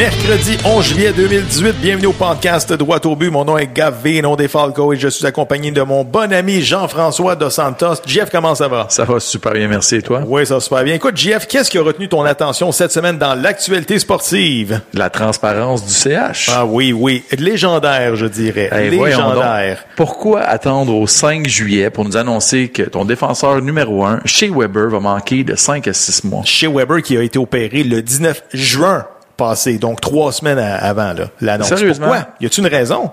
Mercredi 11 juillet 2018, bienvenue au podcast Droit au but. Mon nom est Gavé, nom des Falco, et je suis accompagné de mon bon ami Jean-François Dos Santos. Jeff, comment ça va? Ça va super bien, merci. Et toi? Oui, ça va super bien. Écoute, Jeff, qu'est-ce qui a retenu ton attention cette semaine dans l'actualité sportive? La transparence du CH. Ah oui, oui. Légendaire, je dirais. Hey, voyons Légendaire. Pourquoi attendre au 5 juillet pour nous annoncer que ton défenseur numéro 1, chez Weber, va manquer de 5 à 6 mois? Chez Weber qui a été opéré le 19 juin passé, donc trois semaines à- avant l'annonce. Sérieusement? Pourquoi? Y a-tu une raison?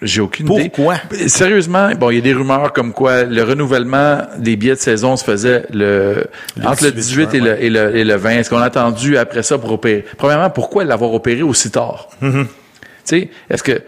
J'ai aucune Pourquoi? idée. Sérieusement, bon, il y a des rumeurs comme quoi le renouvellement des billets de saison se faisait le, Le entre le 18 18 et, le, et, le, et le 20. Est-ce qu'on a attendu après ça pour opérer? Premièrement, pourquoi l'avoir opéré aussi tard? Mm-hmm. Tu sais, est-ce que,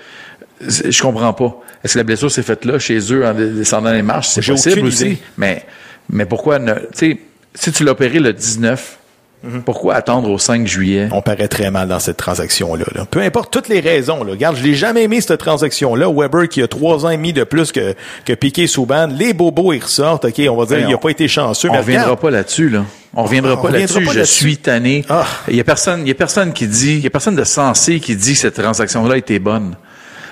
je comprends pas. Est-ce que la blessure s'est faite là, chez eux, en descendant les marches? C'est possible aussi. idée. Mais, mais pourquoi ne, tu sais, si tu l'as opéré le 19, Mm-hmm. pourquoi attendre au 5 juillet? On paraît très mal dans cette transaction-là. là. Peu importe toutes les raisons. Là. Regarde, je l'ai jamais aimé cette transaction-là. Weber qui a trois ans et demi de plus que, que Piqué Souban. Les bobos, ils ressortent. OK, on va dire, Ben, il n'a pas été chanceux. On mais reviendra pas là-dessus, là. On reviendra On pas reviendra là-dessus. Je suis tanné. Ah. Il y a personne, il y a personne qui dit, il y a personne de sensé qui dit que cette transaction-là était bonne.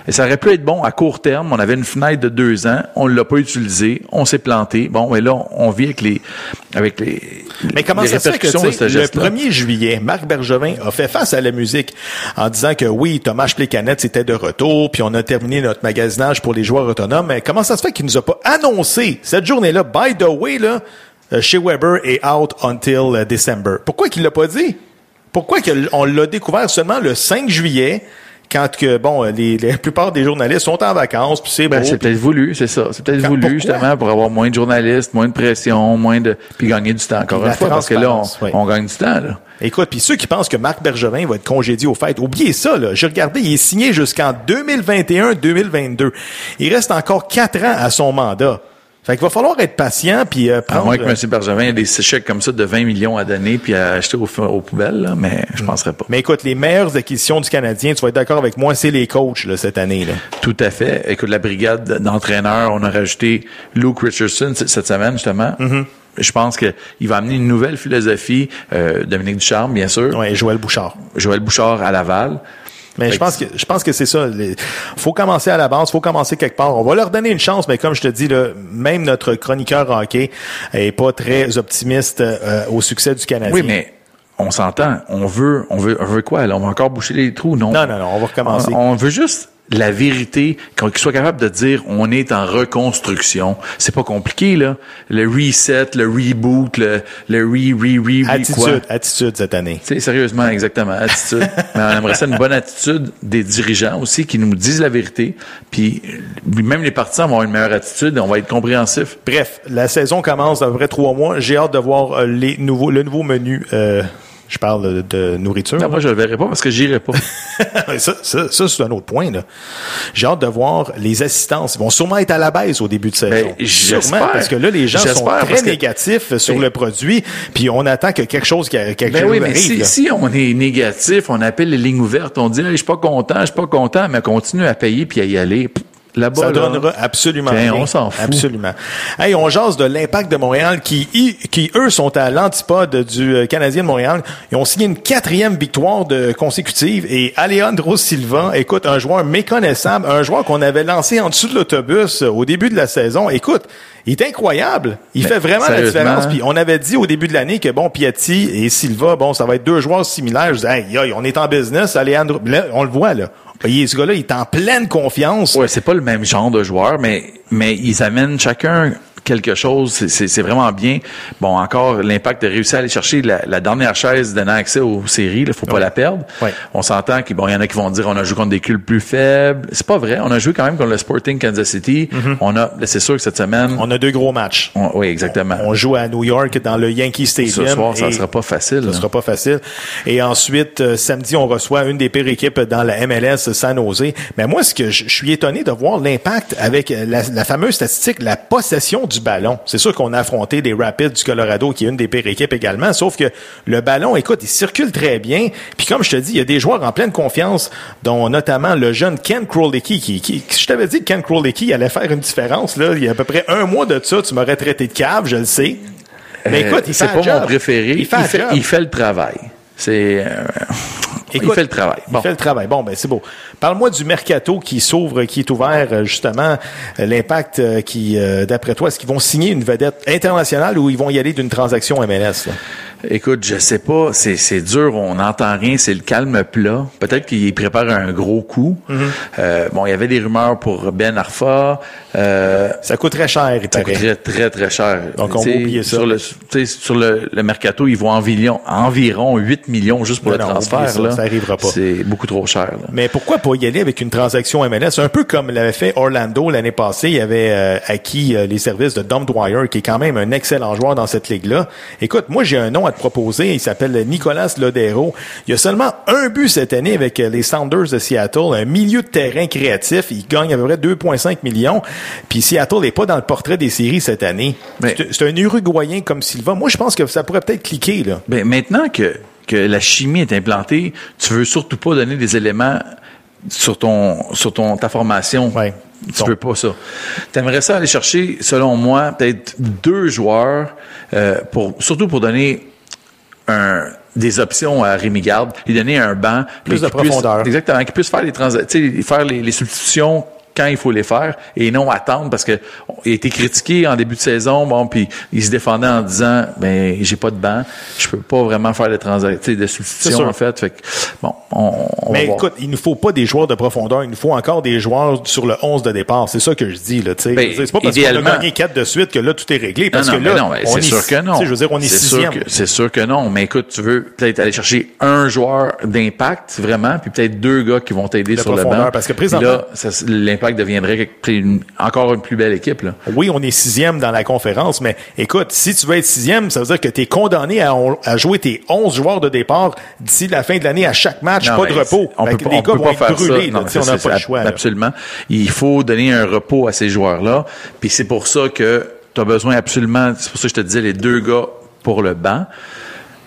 Et ça aurait pu être bon à court terme. On avait une fenêtre de deux ans. On l'a pas utilisé. On s'est planté. Bon, mais là, on vit avec les, avec les, Mais comment les ça se fait que le geste-là? 1er juillet, Marc Bergevin a fait face à la musique en disant que oui, Thomas Plécanet c'était de retour, puis on a terminé notre magasinage pour les joueurs autonomes. Mais comment ça se fait qu'il nous a pas annoncé cette journée-là, by the way, là, euh, chez Weber est out until euh, December. Pourquoi qu'il l'a pas dit? Pourquoi que on l'a découvert seulement le 5 juillet, quand que bon, les, la plupart des journalistes sont en vacances, puis c'est Ben, c'est peut-être voulu, c'est ça. C'est peut-être voulu, justement, pour avoir moins de journalistes, moins de pression, moins de, puis gagner du temps. Encore une fois, parce que là, on, oui. on gagne du temps, là. Écoute, puis ceux qui pensent que Marc Bergevin va être congédié au fait, oubliez ça, là. J'ai regardé, il est signé jusqu'en 2021-2022. Il reste encore quatre ans à son mandat. Fait qu'il va falloir être patient puis euh, À prendre... moins que M. Bergevin ait des chèques comme ça de 20 millions à donner puis à acheter aux, aux poubelles, là, mais je penserais pas. Mais écoute, les meilleures acquisitions du Canadien, tu vas être d'accord avec moi, c'est les coachs là, cette année. Là. Tout à fait. Écoute, la brigade d'entraîneurs, on a rajouté Luke Richardson cette semaine, justement. Mm-hmm. Je pense qu'il va amener une nouvelle philosophie. Euh, Dominique Ducharme, bien sûr. Ouais, Joël Bouchard. Joël Bouchard à Laval. Mais Fait je pense que je pense que c'est ça. Il faut commencer à la base, faut commencer quelque part. On va leur donner une chance, mais comme je te dis, là, même notre chroniqueur hockey est pas très optimiste euh, au succès du Canadien. Oui, mais on s'entend. On veut, on veut, on veut quoi? Là? On va encore boucher les trous, non? Non, non, non, on va recommencer. On, on veut juste la vérité, qu'on qu'il soit capable de dire on est en reconstruction. C'est pas compliqué, là. Le reset, le reboot, le, le re, re, re, re, quoi. attitude, attitude cette année. Tu sais, sérieusement, exactement, attitude. Mais on aimerait ça une bonne attitude des dirigeants aussi qui nous disent la vérité. Puis même les partisans vont avoir une meilleure attitude, on va être compréhensif. Bref, la saison commence dans à peu près trois mois. J'ai hâte de voir euh, les nouveaux, le nouveau menu. euh, je parle de nourriture. Non, moi, je le verrai pas parce que j'irai pas. ça, ça, ça, c'est un autre point. là. J'ai hâte de voir les assistances. Ils vont sûrement être à la baisse au début de saison. Ben, sûrement, parce que là, les gens sont très que- négatifs sur Ben- le produit, puis on attend que quelque chose, qui quelque Ben chose oui, mais arrive. si, là. si on est négatif, on appelle les lignes ouvertes, on dit Hey, je suis pas content, je suis pas content, mais continue à payer puis à y aller. Pff, Là-bas, Ça là, donnera absolument rien. on s'en fout. Absolument. Hey, on jase de l'impact de Montréal qui, qui eux, sont à l'antipode du euh, Canadien de Montréal. Ils ont signé une quatrième victoire de consécutive et Alejandro Silva, écoute, un joueur méconnaissable, un joueur qu'on avait lancé en dessous de l'autobus euh, au début de la saison. Écoute, il est incroyable. Il Mais fait vraiment la différence. Puis on avait dit au début de l'année que bon, Piatti et Silva, bon, ça va être deux joueurs similaires. Je disais, hey, on est en business, Alejandro. Là, on le voit là. Il- ce gars-là, il est en pleine confiance. Ouais, c'est pas le même genre de joueur, mais mais ils amènent chacun quelque chose. C'est vraiment bien. Bon, encore, l'impact de réussir à aller chercher la, dernière chaise donnant accès aux séries. Il faut pas la perdre. On s'entend qu'il bon, y en a qui vont dire on a joué contre des clubs plus faibles. C'est pas vrai. On a joué quand même contre le Sporting Kansas City. Mm-hmm. On a, c'est sûr que cette semaine. On a deux gros matchs. oui, exactement. On, joue à New York dans le Yankee Stadium. Ce soir, ça sera pas facile. Ça sera pas facile. Et ensuite, euh, samedi, on reçoit une des pires équipes dans la MLS, San Jose. Mais moi, ce que je, suis étonné de voir l'impact avec la, la fameuse statistique, la possession du ballon. C'est sûr qu'on a affronté des Rapids du Colorado, qui est une des pires équipes également, sauf que le ballon, écoute, il circule très bien. Puis comme je te dis, il y a des joueurs en pleine confiance, dont notamment le jeune Ken Krolicki, qui, qui, je t'avais dit que Ken Krolicki allait faire une différence, là, il y a à peu près un mois de ça, tu m'aurais traité de cave, je le sais. Mais écoute, il fait C'est pas mon préféré. Il fait, il fait, le travail. C'est... Euh, il fait le travail. Bon. Il fait le travail. Bon, ben c'est beau. Parle-moi du mercato qui s'ouvre, qui est ouvert euh, justement. Euh, l'impact euh, qui, d'après toi, est-ce qu'ils vont signer une vedette internationale ou ils vont y aller d'une transaction MLS? Là? Écoute, je sais pas, c'est, c'est dur, on n'entend rien, c'est le calme plat. Peut-être qu'il prépare un gros coup. Mm-hmm. euh, bon, il y avait des rumeurs pour Ben Arfa. Euh, ça coûte très cher, il Ça coûterait très, très cher. Donc, on va oublier ça. Sur le, sur le, le mercato, ils vont environ, environ 8 millions juste pour le transfert. Ça, là. ça arrivera pas. C'est beaucoup trop cher. Là. Mais pourquoi pas y aller avec une transaction MLS? Un peu comme l'avait fait Orlando l'année passée. Il avait euh, acquis euh, les services de Dom Dwyer, qui est quand même un excellent joueur dans cette ligue-là. Écoute, moi, j'ai un nom à proposé. Il s'appelle Nicolas Lodero. Il y a seulement un but cette année avec euh, les Sounders de Seattle, un milieu de terrain créatif. Il gagne à peu près 2,5 millions. Puis Seattle n'est pas dans le portrait des séries cette année. C'est un Uruguayen comme Silva. Moi, je pense que ça pourrait peut-être cliquer. Là. Ben, maintenant que, que la chimie est implantée, tu veux surtout pas donner des éléments sur ton sur ton ta formation. Ouais. Tu veux pas ça. Tu aimerais ça aller chercher, selon moi, peut-être deux joueurs, euh, pour surtout pour donner un, des options à Rémi Garde, lui donner un banc. Plus de profondeur. exactement, qu'il puisse faire les, trans, faire les, les substitutions quand il faut les faire et non attendre parce que il a été critiqué en début de saison bon puis il se défendait en disant ben j'ai pas de banc je peux pas vraiment faire les transactions de substitution en fait. Fait bon on, on mais écoute il ne faut pas des joueurs de profondeur il nous faut encore des joueurs sur le 11 de départ. C'est ça que je dis là tu sais. Ben, c'est pas parce qu'on a gagné 4 de suite que là tout est réglé parce que là c'est sûr que non. je veux dire on est, sixième. c'est sûr que non. Mais écoute tu veux peut-être aller chercher un joueur d'impact vraiment puis peut-être deux gars qui vont t'aider sur le banc. parce que présentement là, deviendrait encore une plus belle équipe. Là. Oui, on est sixième dans la conférence, mais écoute, si tu veux être sixième, ça veut dire que tu es condamné à, jouer tes 11 joueurs de départ d'ici la fin de l'année à chaque match, pas de repos. On peut, les gars vont être brûlés. on n'a pas le choix. Absolument. Il faut donner un repos à ces joueurs-là. Puis c'est pour ça que tu as besoin absolument, c'est pour ça que je te disais, les deux gars pour le banc.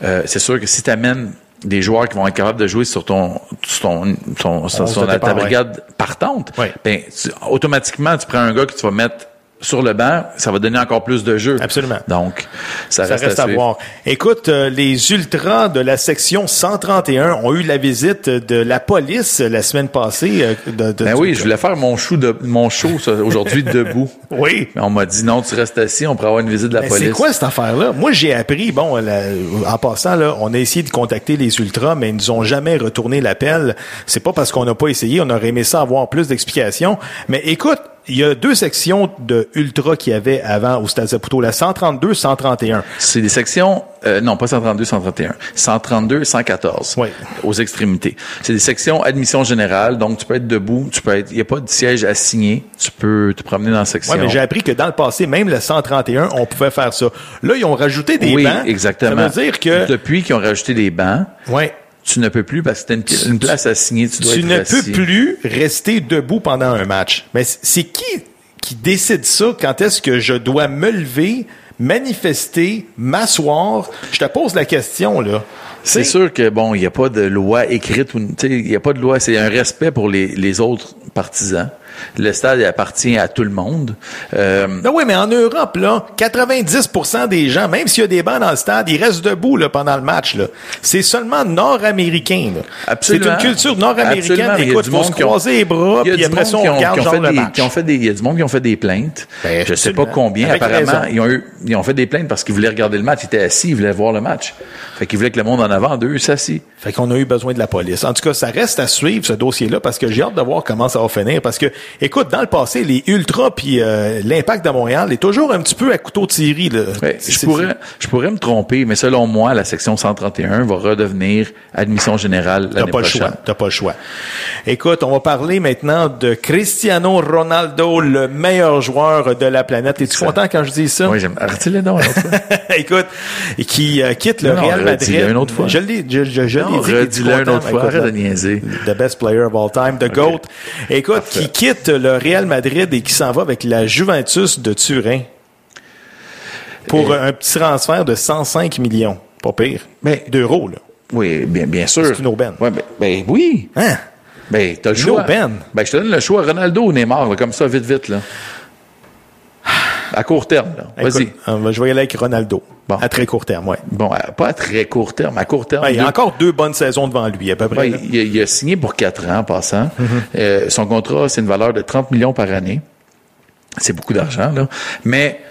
Euh, c'est sûr que si tu amènes des joueurs qui vont être capables de jouer sur ton, ton, ton, sur, ta brigade partante, ben, automatiquement, tu prends un gars que tu vas mettre sur le banc, ça va donner encore plus de jeu. Absolument. Donc, ça, reste, à, voir. Écoute, euh, les ultras de la section 131 ont eu la visite de la police la semaine passée. Euh, de, de, ben oui, je voulais faire mon show de mon show aujourd'hui debout. oui. Mais on m'a dit non, tu restes assis, on pourra avoir une visite de la police. C'est quoi cette affaire-là? Moi, j'ai appris. Bon, en passant là, on a essayé de contacter les ultras, mais ils nous ont jamais retourné l'appel. C'est pas parce qu'on n'a pas essayé. On aurait aimé ça avoir plus d'explications. Mais écoute, il y a deux sections de Ultra qu'il y avait avant au Stade Saputo, la 132, 131. C'est des sections, euh, non, pas 132, 131, 132, 114. Oui. Aux extrémités. C'est des sections admission générale, donc tu peux être debout, tu peux être, il n'y a pas de siège assigné, tu peux te promener dans la section. Oui, mais j'ai appris que dans le passé, même le 131, on pouvait faire ça. Là, ils ont rajouté des oui, bancs. exactement. Ça veut dire que... Depuis qu'ils ont rajouté des bancs. Ouais tu ne peux plus parce que tu une, place à signer, tu dois tu ne peux plus rester debout pendant un match. Mais c'est qui qui décide ça? Quand est-ce que je dois me lever, manifester, m'asseoir? Je te pose la question là. C'est sûr que bon, il n'y a pas de loi écrite ou il n'y a pas de loi, c'est un respect pour les, les autres partisans. Le stade appartient à tout le monde. Euh, ben oui, mais en Europe, là, 90% des gens, même s'il y a des bancs dans le stade, ils restent debout là, pendant le match. Là. C'est seulement nord-américain. C'est une culture nord-américaine. Écoute, il faut se croiser les bras, puis après ça, on regarde genre le match. ont fait des, il y a du monde qui ont fait des plaintes. Ben, je sais pas combien. apparemment, ils ont, eu, ils ont fait des plaintes parce qu'ils voulaient regarder le match. Ils étaient assis, ils voulaient voir le match. Fait qu'ils voulaient que le monde en avant d'eux s'assit. Fait qu'on a eu besoin de la police. En tout cas, ça reste à suivre, ce dossier-là, parce que j'ai hâte de voir comment ça va finir. Parce que écoute, dans le passé, les Ultras puis euh, l'Impact de Montréal est toujours un petit peu à couteau tiré. Là. je, pourrais, je pourrais me tromper, mais selon moi, la section 131 va redevenir admission générale l'année prochaine. T'as pas le choix. Écoute, on va parler maintenant de Cristiano Ronaldo, le meilleur joueur de la planète. Es-tu content quand je dis ça? Oui, j'aime. Arrêtez-le donc. écoute, qui euh, quitte le Real Madrid. une autre fois. Je l'ai, je, je, je l'ai dit. une autre fois. Arrête de niaiser. The best player of all time, the GOAT. Écoute, qui quitte le Real Madrid et qui s'en va avec la Juventus de Turin pour un petit transfert de 105 millions. Pas pire. Mais, d'euros, là. Oui, bien, bien sûr. C'est une aubaine. Ouais, ben, ben, oui. Hein? Ben, t'as le choix. Aubaine. Ben, je te donne le choix. Ronaldo ou Neymar, là, comme ça, vite, vite, là. À court terme, là. Vas-y. Euh, je vais y aller avec Ronaldo. Bon. À très court terme, oui. Bon, pas à très court terme. À court terme. Il y a encore deux bonnes saisons devant lui, à peu près. Ben, il, a, signé pour quatre ans, en passant. Mm-hmm. euh, son contrat, c'est une valeur de 30 millions par année. C'est beaucoup d'argent, là. Mais,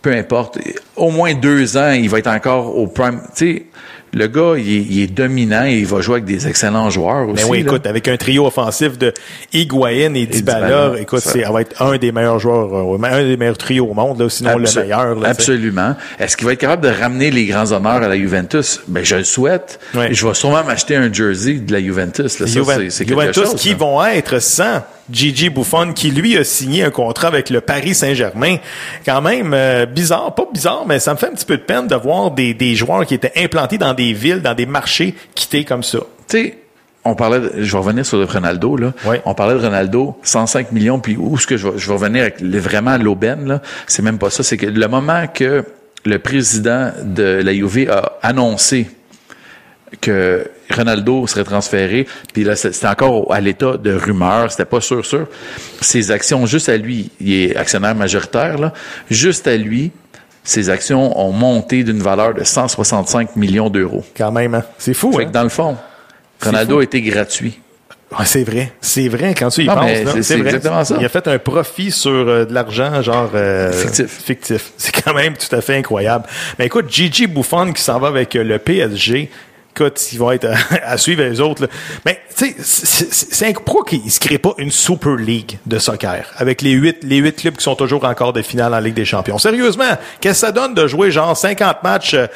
peu importe. Au moins deux ans, il va être encore au prime. Tu sais, le gars, il est, dominant et il va jouer avec des excellents joueurs aussi. Mais oui, écoute, avec un trio offensif de Higuain et Dybala, écoute, ça va être un des meilleurs joueurs, euh, un des meilleurs trios au monde, là, sinon le meilleur. Là, absolument. Est-ce qu'il va être capable de ramener les grands honneurs à la Juventus? Ben, je le souhaite. Je vais sûrement m'acheter un jersey de la Juventus. Là. Ça, c'est, Juventus qui vont être sans Gigi Buffon, qui lui a signé un contrat avec le Paris Saint-Germain. Quand même euh, bizarre, pas bizarre, mais ça me fait un petit peu de peine de voir des, des joueurs qui étaient implantés dans des villes, dans des marchés, quittés comme ça. Tu sais, on parlait, de, je vais revenir sur le Ronaldo là. On parlait de Ronaldo, 105 millions, puis où est-ce que je vais, je vais revenir avec vraiment l'aubaine là? C'est même pas ça. C'est que le moment que le président de la Juve a annoncé que Ronaldo serait transféré, puis là, c'était encore à l'état de rumeur, c'était pas sûr, sûr. Ses actions, juste à lui, il est actionnaire majoritaire, là, juste à lui, ses actions ont monté d'une valeur de 165 millions d'euros. Quand même, hein? C'est fou, hein? dans le fond, Ronaldo a été gratuit. c'est vrai. C'est vrai quand tu y penses. C'est exactement ça. Il a fait un profit sur euh, de l'argent genre euh, fictif. Fictif. C'est quand même tout à fait incroyable. Mais écoute, Gigi Buffon qui s'en va avec euh, le PSG, ils vont être à, suivre les autres. Mais tu sais, c'est pourquoi qu'ils se créent pas une Super League de soccer avec les huit les huit clubs qui sont toujours encore de finale en Ligue des Champions? Sérieusement, qu'est-ce que ça donne de jouer genre 50 matchs euh,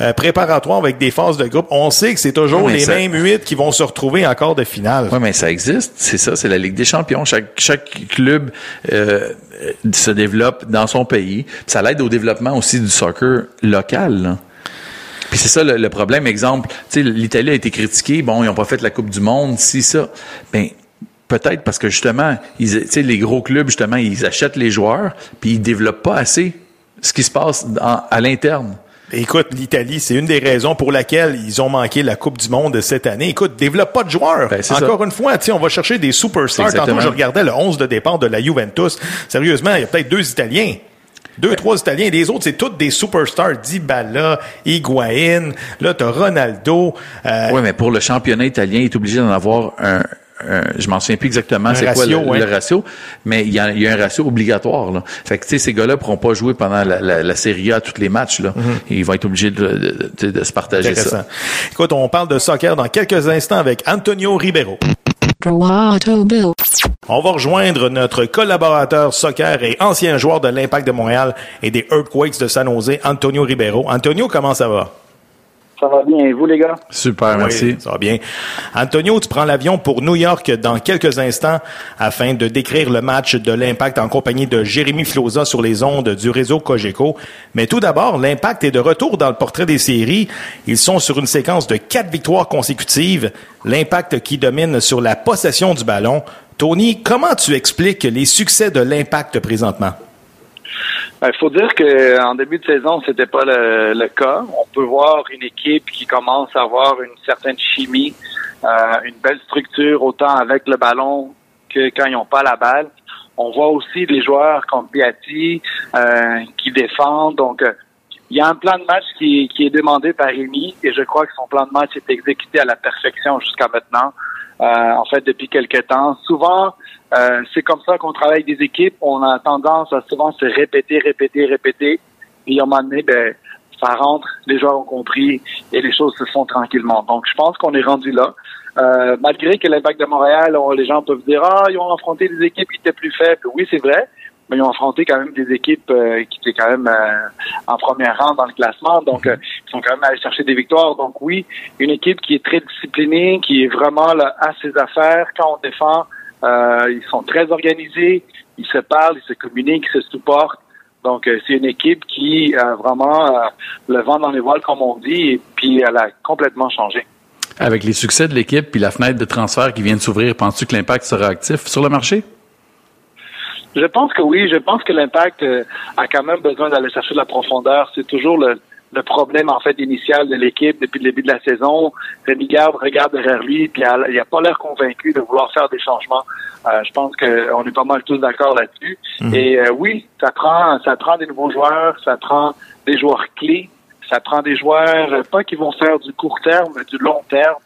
euh, préparatoires avec des phases de groupe? On sait que c'est toujours les mêmes huit qui vont se retrouver encore de finale. Oui, mais ça existe. C'est ça, c'est la Ligue des Champions. Chaque chaque club euh, se développe dans son pays. Ça l'aide au développement aussi du soccer local. Là. Puis c'est ça le, problème. Exemple, l'Italie a été critiquée. Bon, ils n'ont pas fait la Coupe du Monde, si ça. Ben peut-être parce que justement, ils, les gros clubs justement, ils achètent les joueurs, puis ils développent pas assez ce qui se passe à l'interne. Écoute, l'Italie, c'est une des raisons pour laquelle ils ont manqué la Coupe du Monde cette année. Écoute, développe pas de joueurs. Ben, Encore une fois, on va chercher des superstars. Tantôt, je regardais le 11 de départ de la Juventus. Sérieusement, il y a peut-être deux Italiens. Deux, trois Italiens. Les autres, c'est toutes des superstars. Dybala, Higuain. Là, t'as Ronaldo. Euh... Oui, mais pour le championnat italien, il est obligé d'en avoir un, je m'en souviens plus exactement c'est quoi le, ratio, mais il y, a, un ratio obligatoire. Là. Fait que tu sais, ces gars-là pourront pas jouer pendant la, la, Série A tous les matchs. Là. Mm-hmm. Ils vont être obligés de, de, de se partager ça. Écoute, on parle de soccer dans quelques instants avec Antonio Ribeiro. On va rejoindre notre collaborateur soccer et ancien joueur de l'Impact de Montréal et des Earthquakes de San Jose, Antonio Ribeiro. Antonio, comment ça va? Ça va bien. Et vous, les gars? Super, merci. ça va bien. Antonio, tu prends l'avion pour New York dans quelques instants afin de décrire le match de l'Impact en compagnie de Jérémy Floza sur les ondes du réseau Cogeco. Mais tout d'abord, l'Impact est de retour dans le portrait des séries. Ils sont sur une séquence de quatre victoires consécutives. L'Impact qui domine sur la possession du ballon. Tony, comment tu expliques les succès de l'Impact présentement? Il ben, faut dire qu'en début de saison, c'était pas le, cas. On peut voir une équipe qui commence à avoir une certaine chimie, euh, une belle structure, autant avec le ballon que quand ils n'ont pas la balle. On voit aussi des joueurs comme Piatti euh, qui défendent. Donc, euh, il y a un plan de match qui, qui est demandé par Rémi et je crois que son plan de match est exécuté à la perfection jusqu'à maintenant. En fait, depuis quelques temps. Souvent, euh, c'est comme ça qu'on travaille des équipes. On a tendance à souvent se répéter, répéter, répéter. Et à un moment donné, ben, ça rentre, les joueurs ont compris et les choses se font tranquillement. Donc, je pense qu'on est rendu là. Euh, malgré que l'impact de Montréal, les gens peuvent dire ah ils ont affronté des équipes qui étaient plus faibles. Oui, c'est vrai, mais ils ont affronté quand même des équipes euh, qui étaient quand même euh, en première rang dans le classement, donc euh, ils sont quand même allés chercher des victoires. Donc oui, une équipe qui est très disciplinée, qui est vraiment là, à ses affaires quand on défend. ils sont très organisés, ils se parlent, ils se communiquent, ils se supportent. Donc c'est une équipe qui a vraiment le vent dans les voiles, comme on dit, et puis elle a complètement changé. Avec les succès de l'équipe puis la fenêtre de transfert qui vient de s'ouvrir, penses-tu que l'impact sera actif sur le marché? Je pense que oui. Je pense que l'impact euh, a quand même besoin d'aller chercher de la profondeur. C'est toujours le, le problème en fait initial de l'équipe depuis le début de la saison. Rémi Garde regarde derrière lui, puis il n'a pas l'air convaincu de vouloir faire des changements. Euh, je pense qu'on est pas mal tous d'accord là-dessus. Mhm. Et euh, oui, ça prend, ça prend des nouveaux joueurs, ça prend des joueurs clés, ça prend des joueurs pas qui vont faire du court terme, mais du long terme.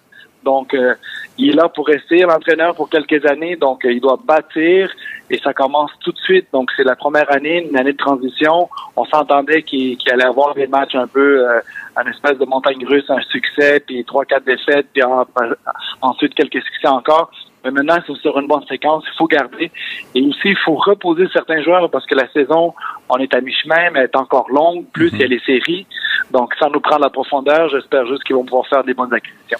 Donc, euh, il est là pour rester l'entraîneur pour quelques années. Donc, euh, il doit bâtir et ça commence tout de suite. Donc, c'est la première année, une année de transition. On s'entendait qu'il allait avoir des matchs un peu euh, un espèce de montagne russe, un succès, puis trois, quatre défaites, puis ensuite quelques succès encore. Mais maintenant, c'est sur une bonne séquence. Il faut garder. Et aussi, il faut reposer certains joueurs parce que la saison, on est à mi-chemin, mais elle est encore longue. Plus, il y a les séries. Donc, ça nous prend la profondeur. J'espère juste qu'ils vont pouvoir faire des bonnes acquisitions.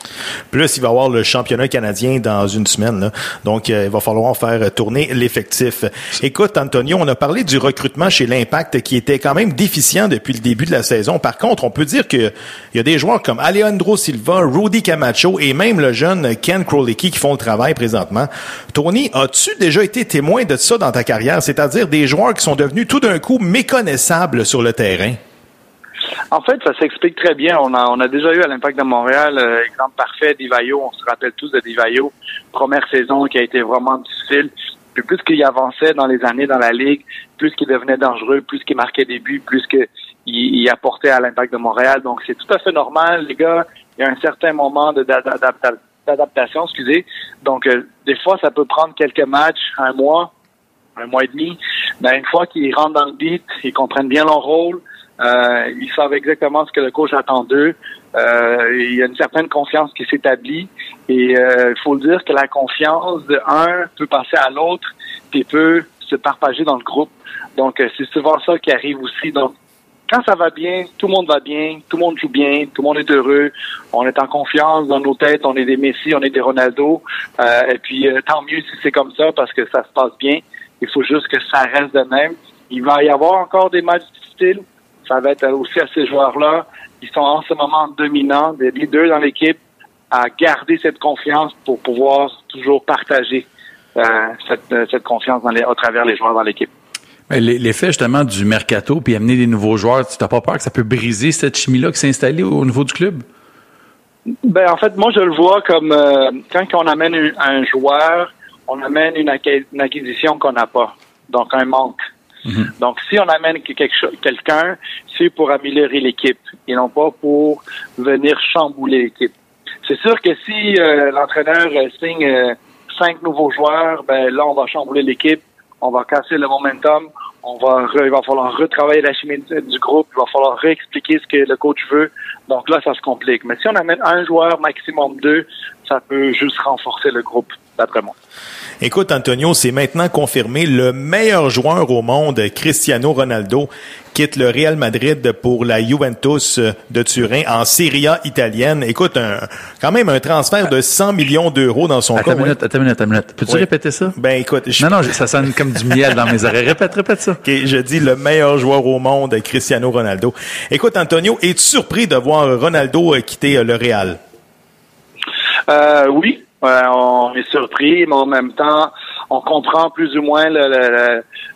Plus, il va y avoir le championnat canadien dans une semaine. Donc, euh, il va falloir faire tourner l'effectif. Écoute, Antonio, on a parlé du recrutement chez l'Impact qui était quand même déficient depuis le début de la saison. Par contre, on peut dire qu'il y a des joueurs comme Alejandro Silva, Rudy Camacho et même le jeune Ken Krolicki qui font le travail présentement. Tony, as-tu déjà été témoin de ça dans ta carrière? C'est-à-dire des joueurs qui sont devenus tout d'un coup méconnaissables sur le terrain? En fait, ça s'explique très bien. On a, déjà eu à l'Impact de Montréal, euh, exemple parfait d'Ivaio. On se rappelle tous de Divayo. Première saison qui a été vraiment difficile. Puis plus qu'il avançait dans les années dans la ligue, plus qu'il devenait dangereux, plus qu'il marquait des buts, plus qu'il il apportait à l'Impact de Montréal. Donc c'est tout à fait normal, les gars. Il y a un certain moment d'adaptation, excusez. Donc euh, des fois, ça peut prendre quelques matchs, un mois, un mois et demi. Mais une fois qu'ils rentrent dans le beat, ils comprennent bien leur rôle. Euh, ils savent exactement ce que le coach attend d'eux. Euh, il y a une certaine confiance qui s'établit. Et il faut le dire que la confiance de un peut passer à l'autre, puis peut se partager dans le groupe. Donc, c'est souvent ça qui arrive aussi. Donc, quand ça va bien, tout le monde va bien, tout le monde joue bien, tout le monde est heureux, on est en confiance dans nos têtes, on est des Messi, on est des Ronaldo. et puis, tant mieux si c'est comme ça parce que ça se passe bien. Il faut juste que ça reste de même. Il va y avoir encore des matchs difficiles ça va être aussi à ces joueurs-là qui sont en ce moment dominants, des leaders dans l'équipe, à garder cette confiance pour pouvoir toujours partager euh, euh, cette, confiance dans les, à travers les joueurs dans l'équipe. L'effet justement du mercato puis amener des nouveaux joueurs, tu n'as pas peur que ça peut briser cette chimie-là qui s'est installée au niveau du club? Ben en fait, moi je le vois comme euh, quand on amène un, joueur, on amène une acquisition qu'on n'a pas, donc un manque. Mhm. Donc, si on amène quelqu'un, c'est pour améliorer l'équipe et non pas pour venir chambouler l'équipe. C'est sûr que si euh, l'entraîneur signe euh, cinq nouveaux joueurs, ben là, on va chambouler l'équipe, on va casser le momentum, on va il va falloir retravailler la chimie du groupe, il va falloir réexpliquer ce que le coach veut. Donc là, ça se complique. Mais si on amène un joueur, maximum deux, ça peut juste renforcer le groupe, d'après moi. Écoute, Antonio, c'est maintenant confirmé. Le meilleur joueur au monde, Cristiano Ronaldo, quitte le Real Madrid pour la Juventus de Turin en Serie A italienne. Écoute, quand même un transfert de 100 millions d'euros dans son attends Une minute, attends une minute, attends une minute. Peux-tu répéter ça? Ben écoute, non, non, ça sonne comme du miel dans mes oreilles. Répète, répète ça. Ok, je dis le meilleur joueur au monde, Cristiano Ronaldo. Écoute, Antonio, es-tu surpris de voir Ronaldo quitter le Real? Euh, oui, on est surpris, mais en même temps, on comprend plus ou moins la,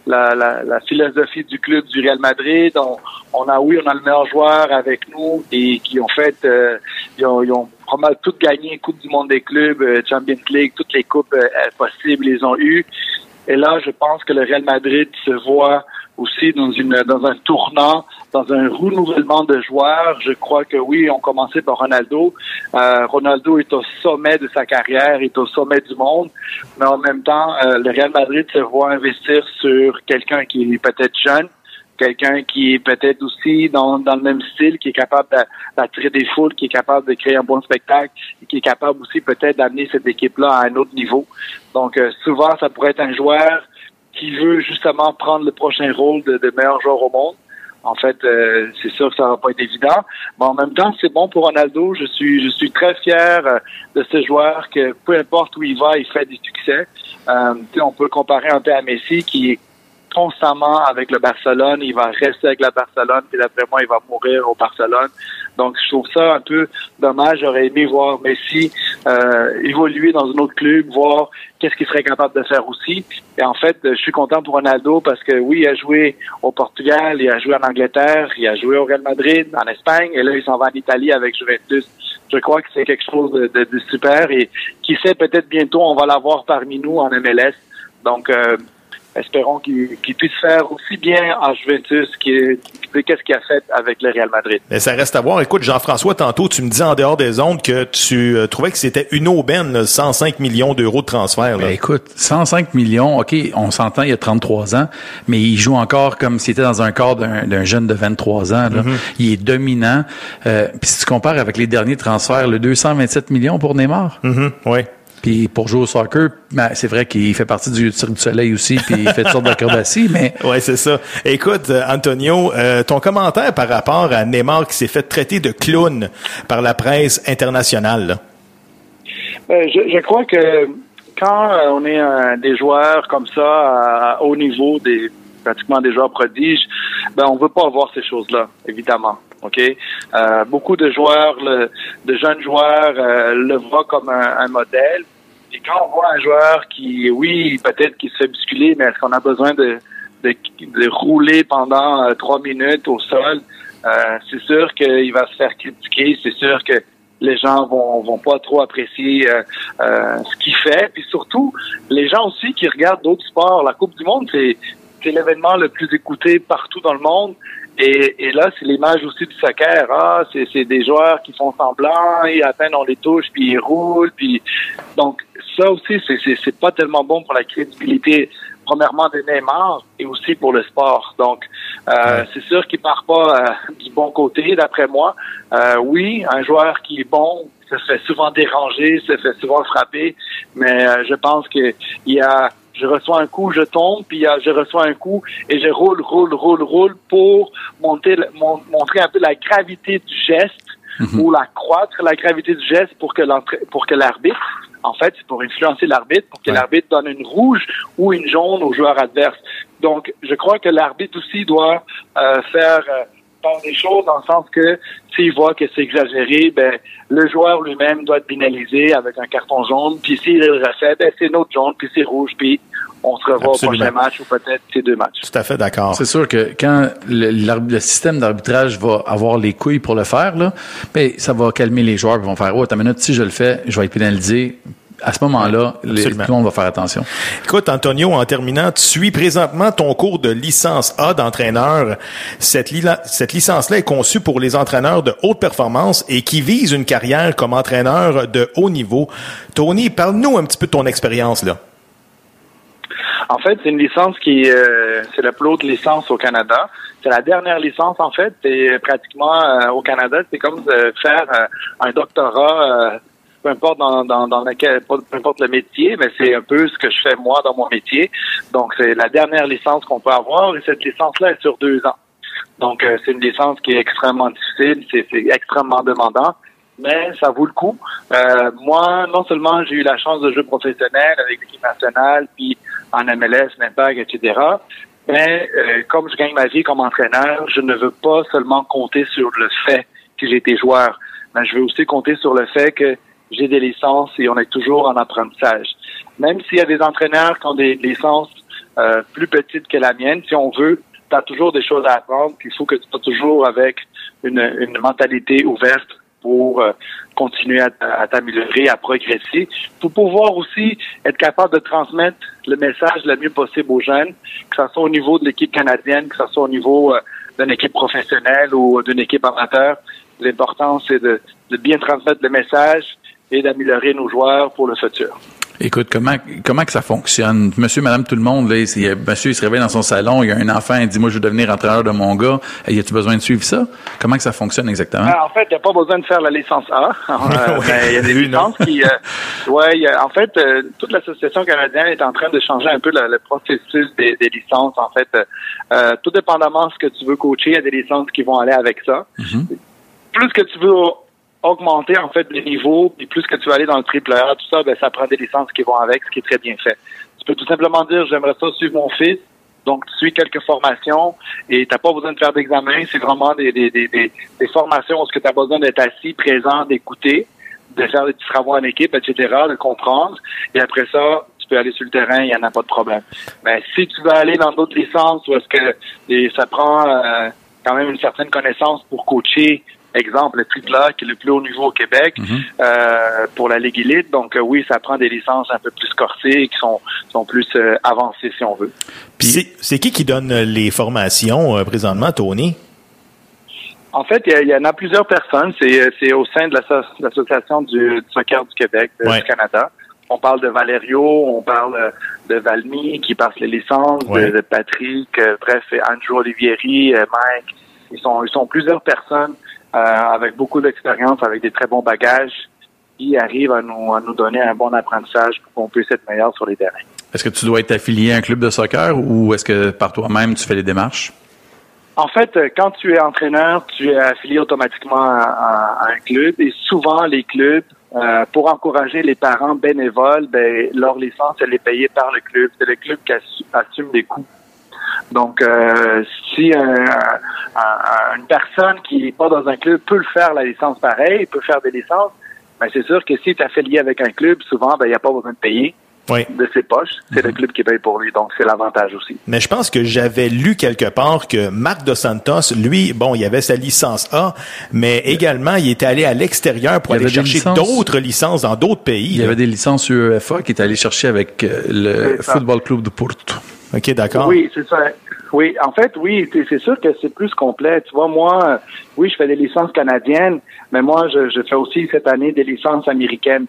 la, philosophie du club du Real Madrid. On, a oui, on a le meilleur joueur avec nous et qui ont fait, euh, ils, ont, ils, ont, pas mal tout gagné, Coupe du Monde des clubs, euh, Champions League, toutes les coupes euh, possibles, ils ont eu. Et là, je pense que le Real Madrid se voit aussi dans une dans un tournant, dans un renouvellement de joueurs. Je crois que oui, on commençait par Ronaldo. Euh, Ronaldo est au sommet de sa carrière, est au sommet du monde, mais en même temps, euh, le Real Madrid se voit investir sur quelqu'un qui est peut-être jeune, quelqu'un qui est peut-être aussi dans, dans le même style, qui est capable d'attirer des foules, qui est capable de créer un bon spectacle, et qui est capable aussi peut-être d'amener cette équipe-là à un autre niveau. Donc euh, souvent, ça pourrait être un joueur qui veut justement prendre le prochain rôle de, meilleur joueur au monde. En fait, euh, c'est sûr que ça va pas être évident. Mais en même temps, c'est bon pour Ronaldo. Je suis, je suis très fier euh, de ce joueur que peu importe où il va, il fait du succès. On peut comparer un peu à Messi qui est constamment avec le Barcelone, il va rester avec la Barcelone, puis d'après moi, il va mourir au Barcelone. Donc, je trouve ça un peu dommage. J'aurais aimé voir Messi euh, évoluer dans un autre club, voir qu'est-ce qu'il serait capable de faire aussi. Et en fait, je suis content pour Ronaldo parce que oui, il a joué au Portugal, il a joué en Angleterre, il a joué au Real Madrid, en Espagne, et là, il s'en va en Italie avec Juventus. Je crois que c'est quelque chose de, de, super et qui sait peut-être bientôt on va l'avoir parmi nous en MLS. Donc, euh, espérons qu'il puisse faire aussi bien en Juventus qu'est-ce qu'il a fait avec le Real Madrid. Mais ça reste à voir. Écoute, Jean-François, tantôt, tu me dis en dehors des ondes que tu euh, trouvais que c'était une aubaine, 105 millions d'euros de transfert. Ben, écoute, 105 millions, OK, on s'entend, il y a 33 ans, mais il joue encore comme s'il était dans un corps d'un jeune de 23 ans. Là. Mm-hmm. Il est dominant. Euh, Puis si tu compares avec les derniers transferts, le 227 millions pour Neymar. Mm Oui. Puis pour jouer au soccer, ben, c'est vrai qu'il fait partie du Cirque du Soleil aussi, puis il fait toutes sortes d'acrobaties, mais... Ouais, c'est ça. Écoute, euh, Antonio, euh, ton commentaire par rapport à Neymar qui s'est fait traiter de clown par la presse internationale. Ben, je, crois que quand euh, on est des joueurs comme ça, à haut niveau, des pratiquement des joueurs prodiges, ben on veut pas avoir ces choses-là, évidemment. OK? Euh, beaucoup de joueurs, de jeunes joueurs, euh, le voient comme un, modèle. Et quand on voit un joueur qui, oui, peut-être qu'il se fait bousculer, mais est-ce qu'on a besoin de, de, rouler pendant euh, trois minutes au sol? c'est sûr qu'il va se faire critiquer. C'est sûr que les gens vont vont pas trop apprécier ce qu'il fait. Puis surtout, les gens aussi qui regardent d'autres sports. La Coupe du Monde, c'est c'est l'événement le plus écouté partout dans le monde. Et, et là, c'est l'image aussi du soccer. Ah, c'est des joueurs qui font semblant, et à peine on les touche, puis ils roulent, puis donc ça aussi, c'est pas tellement bon pour la crédibilité premièrement de Neymar et aussi pour le sport. Donc, euh, c'est sûr qu'il part pas euh, du bon côté, d'après moi. Euh, oui, un joueur qui est bon se fait souvent déranger, se fait souvent frapper, mais euh, je pense qu'il y a je reçois un coup, je tombe, puis euh, je reçois un coup et je roule, roule, roule, roule pour monter, montrer un peu la gravité du geste mhm. ou la croître la gravité du geste pour que pour que l'arbitre, en fait, c'est pour influencer l'arbitre, pour que l'arbitre donne une rouge ou une jaune au joueur adverse. Donc, je crois que l'arbitre aussi doit euh, faire euh, des choses dans le sens que s'il voit que c'est exagéré, ben le joueur lui-même doit être pénalisé avec un carton jaune. Puis s'il le refait, ben c'est notre jaune, puis c'est rouge, puis on se revoit au prochain match ou peut-être ces deux matchs. Tout à fait d'accord. C'est sûr que quand le, système d'arbitrage va avoir les couilles pour le faire, là, ben, ça va calmer les joueurs qui vont faire, oh, ta minute, si je le fais, je vais être pénalisé à ce moment-là, tout le monde va faire attention. Écoute, Antonio, en terminant, tu suis présentement ton cours de licence A d'entraîneur. Cette, cette licence-là est conçue pour les entraîneurs de haute performance et qui visent une carrière comme entraîneur de haut niveau. Tony, parle-nous un petit peu de ton expérience là. En fait, c'est une licence qui euh, c'est la plus haute licence au Canada. C'est la dernière licence en fait. Et pratiquement euh, au Canada, c'est comme de faire euh, un doctorat peu importe dans, dans, dans laquelle, peu importe le métier, mais c'est un peu ce que je fais moi dans mon métier. Donc, c'est la dernière licence qu'on peut avoir et cette licence-là est sur deux ans. Donc, euh, c'est une licence qui est extrêmement difficile, c'est extrêmement demandant, mais ça vaut le coup. Euh, moi, non seulement j'ai eu la chance de jouer professionnel avec l'équipe nationale, puis en MLS, l'Impact, etc., mais euh, comme je gagne ma vie comme entraîneur, je ne veux pas seulement compter sur le fait que j'ai été joueur, mais je veux aussi compter sur le fait que j'ai des licences et on est toujours en apprentissage. Même s'il y a des entraîneurs qui ont des licences euh, plus petites que la mienne, si on veut, tu as toujours des choses à apprendre, il faut que tu sois toujours avec une, une mentalité ouverte pour euh, continuer à, t'améliorer, à progresser, pour pouvoir aussi être capable de transmettre le message le mieux possible aux jeunes, que ce soit au niveau de l'équipe canadienne, que ce soit au niveau euh, d'une équipe professionnelle ou d'une équipe amateur. L'important, c'est de, de bien transmettre le message et d'améliorer nos joueurs pour le futur. Écoute, comment comment que ça fonctionne? Monsieur, madame, tout le monde, là, il, monsieur, il se réveille dans son salon, il y a un enfant, il dit, moi, je veux devenir entraîneur de mon gars. Y a-tu besoin de suivre ça? Comment que ça fonctionne exactement? en fait, il n'y a pas besoin de faire la licence A. Euh, il y a des licences qui... Euh, ouais, en fait, euh, toute l'association canadienne est en train de changer un peu le, processus des, licences. En fait, tout dépendamment de ce que tu veux coacher, il y a des licences qui vont aller avec ça. Mm-hmm. Plus que tu veux augmenter en fait les niveaux, puis plus que tu vas aller dans le triple A, tout ça, ben, ça prend des licences qui vont avec, ce qui est très bien fait. Tu peux tout simplement dire j'aimerais ça suivre mon fils, donc tu suis quelques formations et t'as pas besoin de faire d'examen, c'est vraiment des, des, des, des, formations où tu as besoin d'être assis, présent, d'écouter, de faire des petits travaux en équipe, etc., de comprendre. Et après ça, tu peux aller sur le terrain, il n'y en a pas de problème. Mais si tu veux aller dans d'autres licences où est-ce que ça prend euh, quand même une certaine connaissance pour coacher exemple, le Tripla, qui est le plus haut niveau au Québec Mhm. euh, pour la Ligue Elite. Donc euh, oui, ça prend des licences un peu plus corsées, qui sont, sont plus euh, avancées, si on veut. Puis c'est- qui qui donne les formations euh, présentement, Tony? En fait, il y, en a plusieurs personnes. C'est c'est au sein de l'asso- l'Association du, du soccer du Québec, Ouais. du Canada. On parle de Valerio, on parle de Valmy qui passe les licences, Ouais. de, de Patrick, euh, bref, Andrew Olivieri, euh, Mike. Ils sont, ils sont plusieurs personnes avec beaucoup d'expérience, avec des très bons bagages, qui arrivent à nous, à nous donner un bon apprentissage pour qu'on puisse être meilleur sur les terrains. Est-ce que tu dois être affilié à un club de soccer ou est-ce que par toi-même tu fais les démarches? En fait, euh, quand tu es entraîneur, tu es affilié automatiquement à, à- à un club et souvent les clubs, euh, pour encourager les parents bénévoles, ben, leur licence, elle est payée par le club. C'est le club qui assu- assume les coûts. Donc, euh, si un- un- une personne qui n'est pas dans un club peut le faire, la licence pareil, peut faire des licences, ben, c'est sûr que si tu es affilié avec un club, souvent, ben, il n'y a pas besoin de payer Oui. de ses poches. C'est le club qui paye pour lui. Donc, c'est l'avantage aussi. Mais je pense que j'avais lu quelque part que Marc Dos Santos, lui, bon, il avait sa licence A, mais également, il était allé à l'extérieur pour aller chercher licences. d'autres licences dans d'autres pays. Il y avait des licences UEFA qui est allé chercher avec euh, le. Football Club de Porto. OK, d'accord. Oui, c'est ça. Oui, en fait, oui, c'est sûr que c'est plus complet. Tu vois, moi, oui, je fais des licences canadiennes, mais moi, je, je fais aussi cette année des licences américaines.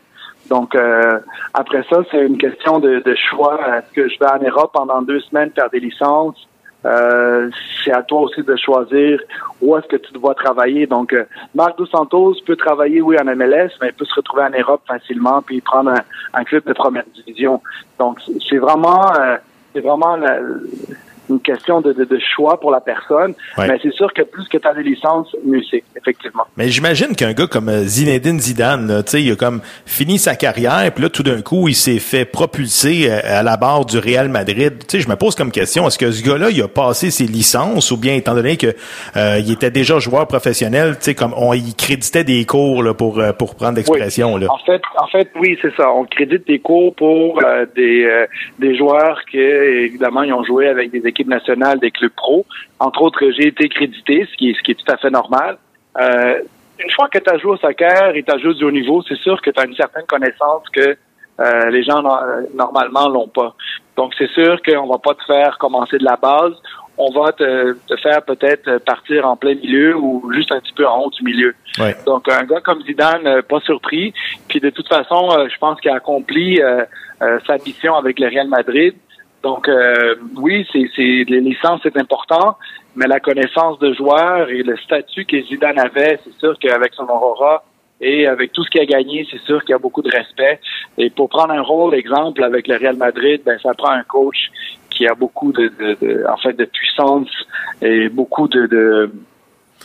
Donc, euh, après ça, c'est une question de, de choix. Est-ce que je vais en Europe pendant deux semaines faire des licences? Euh, c'est à toi aussi de choisir où est-ce que tu dois travailler. Donc, euh, Marc Dos Santos peut travailler, oui, en MLS, mais il peut se retrouver en Europe facilement puis prendre un, un club de première division. Donc, c'est- c'est vraiment, euh, c'est vraiment la- une question de, de, de choix pour la personne. Ouais. Mais c'est sûr que plus que tu as des licences, mieux c'est, effectivement. Mais j'imagine qu'un gars comme euh, Zinedine Zidane, là, tu sais, il a comme fini sa carrière, puis là, tout d'un coup, il s'est fait propulser euh, à la barre du Real Madrid. Tu sais, je me pose comme question, est-ce que ce gars-là, il a passé ses licences, ou bien, étant donné que euh, il était déjà joueur professionnel, tu sais, comme on y créditait des cours là, pour, euh, pour prendre l'expression, là? En fait, en fait, oui, c'est ça. On crédite des cours pour euh, des, euh, des joueurs qui, évidemment, ils ont joué avec des équipes nationales, des clubs pro. Entre autres, j'ai été crédité, ce qui est, ce qui est tout à fait normal. Euh, une fois que tu as joué au soccer et tu as joué du haut niveau, c'est sûr que tu as une certaine connaissance que euh, les gens no- normalement l'ont pas. Donc, c'est sûr qu'on va pas te faire commencer de la base. On va te, te faire peut-être partir en plein milieu ou juste un petit peu en haut du milieu. Ouais. Donc, un gars comme Zidane, euh, pas surpris. Puis, de toute façon, euh, je pense qu'il a accompli euh, euh, sa mission avec le Real Madrid. Donc, euh, oui, c'est, les licences, c'est important, mais la connaissance de joueur et le statut que Zidane avait, c'est sûr qu'avec son aurora et avec tout ce qu'il a gagné, c'est sûr qu'il y a beaucoup de respect. Et pour prendre un rôle, exemple, avec le Real Madrid, ben, ça prend un coach qui a beaucoup de, de, de- en fait, de puissance et beaucoup de, de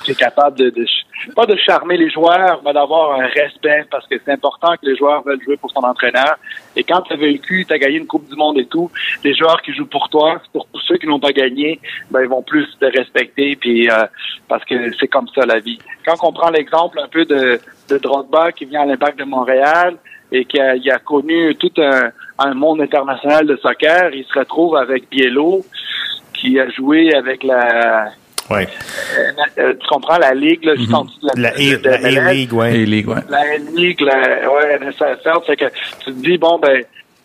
qui est capable de, de pas de charmer les joueurs, mais d'avoir un respect parce que c'est important que les joueurs veulent jouer pour son entraîneur. Et quand tu as vécu, tu as gagné une Coupe du Monde et tout, les joueurs qui jouent pour toi, pour, pour ceux qui n'ont pas gagné, ben, ils vont plus te respecter puis euh, parce que c'est comme ça la vie. Quand on prend l'exemple un peu de, de Drogba qui vient à l'Impact de Montréal et qui a, il a connu tout un, un monde international de soccer, il se retrouve avec Biello qui a joué avec la Ouais. euh, euh, tu comprends la ligue là, en dessous de la, La A- de- de la MLS. A-League, ouais. Ligue, ouais. La Ligue, la ouais, NSFL, c'est que tu te dis bon ben